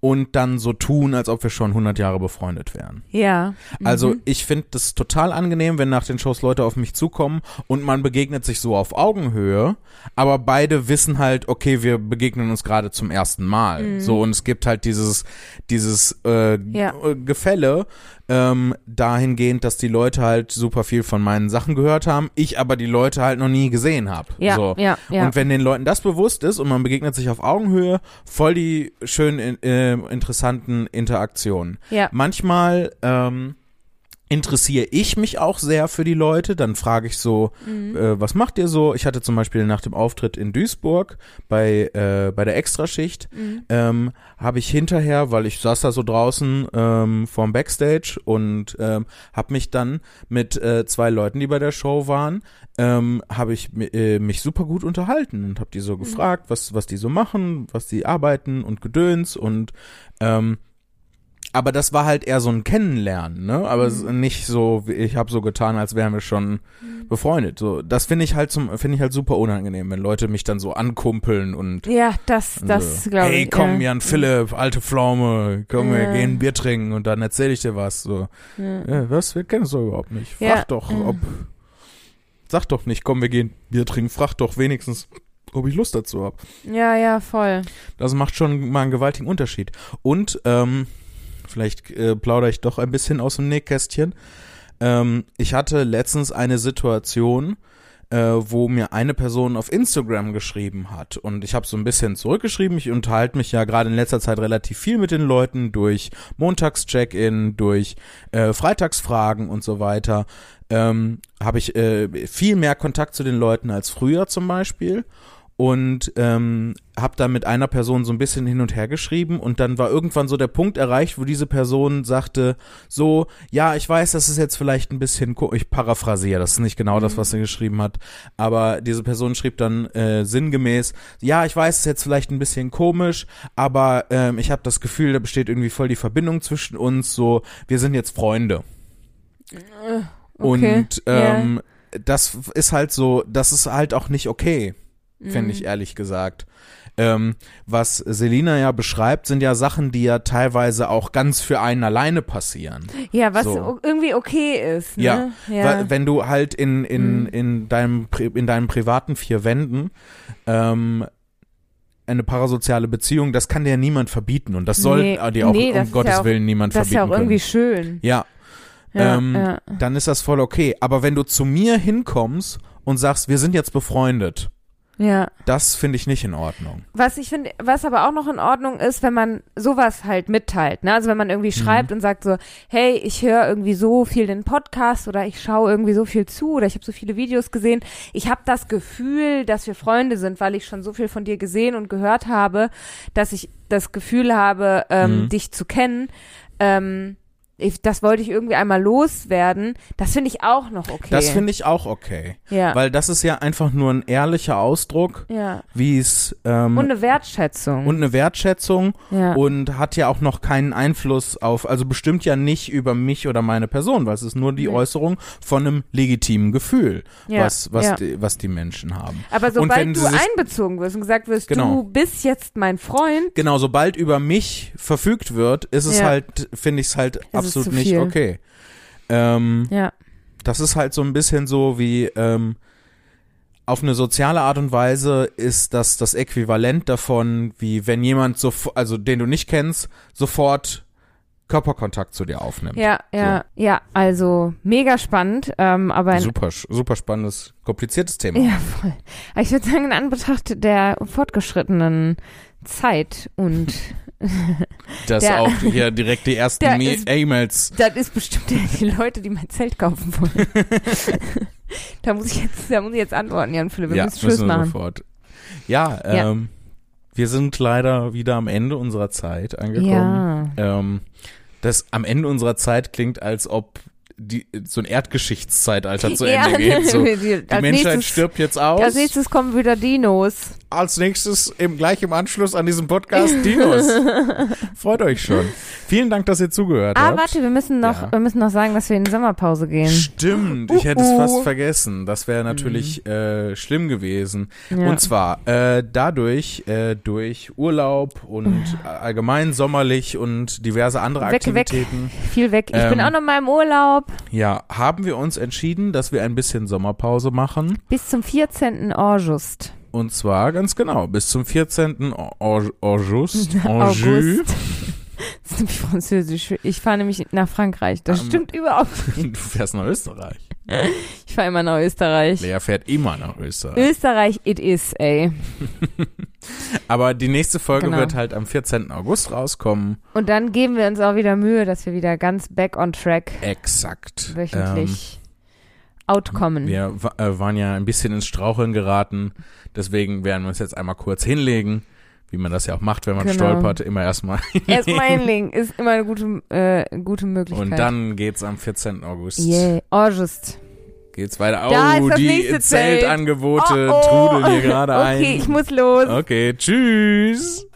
Speaker 1: und dann so tun, als ob wir schon 100 Jahre befreundet wären.
Speaker 2: ja.
Speaker 1: Also
Speaker 2: Mhm.
Speaker 1: ich finde das total angenehm, wenn nach den Shows Leute auf mich zukommen und man begegnet sich so auf Augenhöhe, aber beide wissen halt, okay, wir begegnen uns gerade zum ersten Mal.
Speaker 2: Mhm.
Speaker 1: So und es gibt halt dieses dieses äh,
Speaker 2: Ja.
Speaker 1: Gefälle ähm, dahingehend, dass die Leute halt super viel von meinen Sachen gehört haben, ich aber die Leute halt noch nie gesehen habe.
Speaker 2: ja,
Speaker 1: so.
Speaker 2: ja, ja.
Speaker 1: Und wenn den Leuten das bewusst ist und man begegnet sich auf Augenhöhe, voll die schönen, äh, interessanten Interaktionen.
Speaker 2: ja.
Speaker 1: Manchmal ähm, interessiere ich mich auch sehr für die Leute. Dann frage ich so,
Speaker 2: Mhm.
Speaker 1: äh, was macht ihr so? Ich hatte zum Beispiel nach dem Auftritt in Duisburg bei, äh, bei der Extraschicht,
Speaker 2: Mhm.
Speaker 1: ähm, habe ich hinterher, weil ich saß da so draußen ähm, vorm Backstage und ähm, habe mich dann mit äh, zwei Leuten, die bei der Show waren, ähm, habe ich äh, mich super gut unterhalten und habe die so gefragt, was was die so machen, was die arbeiten und Gedöns und ähm, aber das war halt eher so ein Kennenlernen, ne? Aber ist nicht so, ich habe so getan, als wären wir schon befreundet. So, das finde ich halt zum, finde ich halt super unangenehm, wenn Leute mich dann so ankumpeln und
Speaker 2: Ja, das, das
Speaker 1: so,
Speaker 2: glaube ich.
Speaker 1: Hey, komm,
Speaker 2: ja.
Speaker 1: Jan Philipp, alte Pflaume, komm, wir
Speaker 2: Ja.
Speaker 1: gehen ein Bier trinken und dann erzähle ich dir was. So,
Speaker 2: Ja.
Speaker 1: ja, was? Wir kennen es doch überhaupt nicht. Frag
Speaker 2: Ja.
Speaker 1: doch, ob. Sag doch nicht, komm, wir gehen Bier trinken. Frag doch wenigstens, ob ich Lust dazu habe.
Speaker 2: ja, ja, voll.
Speaker 1: Das macht schon mal einen gewaltigen Unterschied. Und ähm, vielleicht äh, plaudere ich doch ein bisschen aus dem Nähkästchen. Ähm, ich hatte letztens eine Situation, äh, wo mir eine Person auf Instagram geschrieben hat. Und ich habe so ein bisschen zurückgeschrieben. Ich unterhalte mich ja gerade in letzter Zeit relativ viel mit den Leuten durch Montags-Check-In, durch äh, Freitagsfragen und so weiter. Ähm, habe ich äh, viel mehr Kontakt zu den Leuten als früher zum Beispiel und ähm, habe da mit einer Person so ein bisschen hin und her geschrieben. Und dann war irgendwann so der Punkt erreicht, wo diese Person sagte so, ja, ich weiß, das ist jetzt vielleicht ein bisschen, ich paraphrasiere, das ist nicht genau das, was sie geschrieben hat, aber diese Person schrieb dann äh, sinngemäß, ja, ich weiß, es ist jetzt vielleicht ein bisschen komisch, aber ähm, ich habe das Gefühl, da besteht irgendwie voll die Verbindung zwischen uns, so, wir sind jetzt Freunde.
Speaker 2: Okay,
Speaker 1: Und ähm, das ist halt so, das ist halt auch nicht okay finde ich
Speaker 2: Mhm.
Speaker 1: ehrlich gesagt. Ähm, was Selina ja beschreibt, sind ja Sachen, die ja teilweise auch ganz für einen alleine passieren.
Speaker 2: Ja, was
Speaker 1: So.
Speaker 2: irgendwie okay ist. Ne?
Speaker 1: Ja,
Speaker 2: ja.
Speaker 1: Wenn du halt in, in,
Speaker 2: Mhm.
Speaker 1: in, deinem, in deinen privaten vier Wänden ähm, eine parasoziale Beziehung, das kann dir ja niemand verbieten und das soll
Speaker 2: Nee,
Speaker 1: dir auch
Speaker 2: nee, das
Speaker 1: um
Speaker 2: ist
Speaker 1: Gottes
Speaker 2: ja auch-
Speaker 1: Willen niemand
Speaker 2: das ist
Speaker 1: verbieten
Speaker 2: ja auch irgendwie
Speaker 1: können.
Speaker 2: schön.
Speaker 1: Ja,
Speaker 2: Ja,
Speaker 1: ähm,
Speaker 2: ja.
Speaker 1: dann ist das voll okay. Aber wenn du zu mir hinkommst und sagst, wir sind jetzt befreundet,
Speaker 2: ja.
Speaker 1: das finde ich nicht in Ordnung.
Speaker 2: Was ich finde, was aber auch noch in Ordnung ist, wenn man sowas halt mitteilt, ne? Also wenn man irgendwie schreibt und sagt so, hey, ich höre irgendwie so viel den Podcast oder ich schaue irgendwie so viel zu oder ich habe so viele Videos gesehen. Ich habe das Gefühl, dass wir Freunde sind, weil ich schon so viel von dir gesehen und gehört habe, dass ich das Gefühl habe, ähm,
Speaker 1: Mhm.
Speaker 2: dich zu kennen. Ähm, ich, das wollte ich irgendwie einmal loswerden. Das finde ich auch noch okay.
Speaker 1: Das finde ich auch okay.
Speaker 2: ja.
Speaker 1: Weil das ist ja einfach nur ein ehrlicher Ausdruck,
Speaker 2: ja.
Speaker 1: wie es ähm,
Speaker 2: Und eine Wertschätzung.
Speaker 1: und eine Wertschätzung
Speaker 2: ja.
Speaker 1: und hat ja auch noch keinen Einfluss auf, also bestimmt ja nicht über mich oder meine Person, weil es ist nur die
Speaker 2: Nee.
Speaker 1: Äußerung von einem legitimen Gefühl,
Speaker 2: Ja,
Speaker 1: was, was,
Speaker 2: ja.
Speaker 1: die, was die Menschen haben.
Speaker 2: Aber sobald du einbezogen wirst und gesagt wirst,
Speaker 1: Genau.
Speaker 2: du bist jetzt mein Freund,
Speaker 1: Genau, sobald über mich verfügt wird, ist es halt, finde ich es halt
Speaker 2: es
Speaker 1: absolut nicht
Speaker 2: viel.
Speaker 1: okay. Ähm,
Speaker 2: ja,
Speaker 1: das ist halt so ein bisschen so wie ähm, auf eine soziale Art und Weise ist das das Äquivalent davon, wie wenn jemand so, also den du nicht kennst, sofort Körperkontakt zu dir aufnimmt.
Speaker 2: ja, ja, ja, also mega spannend, ähm, aber ein,
Speaker 1: Super, super spannendes, kompliziertes Thema.
Speaker 2: ja, voll. Aber ich würde sagen, in Anbetracht der fortgeschrittenen Zeit und
Speaker 1: Dass
Speaker 2: Der-
Speaker 1: auch hier direkt die ersten E-Mails.
Speaker 2: das ist bestimmt die Leute, die mein Zelt kaufen wollen. da muss ich jetzt, da muss ich jetzt antworten, Jan Philipp, wir
Speaker 1: Ja,
Speaker 2: müssen Schluss machen.
Speaker 1: sofort. Ja,
Speaker 2: Ja.
Speaker 1: ähm, wir sind leider wieder am Ende unserer Zeit angekommen.
Speaker 2: Ja.
Speaker 1: Ähm, das am Ende unserer Zeit klingt, als ob die, so ein Erdgeschichtszeitalter zu
Speaker 2: Ja,
Speaker 1: Ende geht. So,
Speaker 2: die-
Speaker 1: die Menschheit
Speaker 2: nächstes-
Speaker 1: stirbt jetzt aus.
Speaker 2: Als nächstes kommen wieder Dinos.
Speaker 1: Als nächstes, im, gleich im Anschluss an diesem Podcast, Dinos. Freut euch schon. Vielen Dank, dass ihr zugehört
Speaker 2: Ah,
Speaker 1: habt.
Speaker 2: warte, wir müssen noch,
Speaker 1: Ja.
Speaker 2: wir müssen noch sagen, dass wir in die Sommerpause gehen.
Speaker 1: Stimmt, ich hätte es
Speaker 2: Uh, uh.
Speaker 1: fast vergessen. Das wäre natürlich äh, schlimm gewesen.
Speaker 2: Ja.
Speaker 1: Und zwar äh, dadurch, äh, durch Urlaub und allgemein sommerlich und diverse andere
Speaker 2: Weg, weg.
Speaker 1: Aktivitäten,
Speaker 2: Viel weg. Ich bin
Speaker 1: Ähm,
Speaker 2: auch noch mal im Urlaub.
Speaker 1: Ja, haben wir uns entschieden, dass wir ein bisschen Sommerpause machen.
Speaker 2: Bis zum 14. August.
Speaker 1: Und zwar ganz genau, bis zum 14. Au- Au- August. August.
Speaker 2: August. Das ist nämlich französisch. Ich fahre nämlich nach Frankreich. Das
Speaker 1: Ähm,
Speaker 2: stimmt überhaupt.
Speaker 1: Du fährst nach Österreich.
Speaker 2: Ich fahre immer nach Österreich.
Speaker 1: Lea fährt immer nach Österreich.
Speaker 2: Österreich, it is, ey.
Speaker 1: Aber die nächste Folge
Speaker 2: Genau.
Speaker 1: wird halt am 14. August rauskommen.
Speaker 2: Und dann geben wir uns auch wieder Mühe, dass wir wieder ganz back on track
Speaker 1: Exakt.
Speaker 2: wöchentlich outkommen.
Speaker 1: Ähm, wir wa- äh, waren ja ein bisschen ins Straucheln geraten. Deswegen werden wir uns jetzt einmal kurz hinlegen. Wie man das ja auch macht, wenn man
Speaker 2: Genau.
Speaker 1: stolpert. Immer erstmal.
Speaker 2: Erstmal hinlegen ist immer eine gute, äh, gute Möglichkeit.
Speaker 1: Und dann geht's am 14. August.
Speaker 2: Yeah, August.
Speaker 1: Geht's weiter.
Speaker 2: Da
Speaker 1: Oh, die
Speaker 2: nächste Zelt.
Speaker 1: Zeltangebote
Speaker 2: Oh, oh.
Speaker 1: trudeln hier gerade ein.
Speaker 2: Okay, ich muss los.
Speaker 1: Okay, tschüss.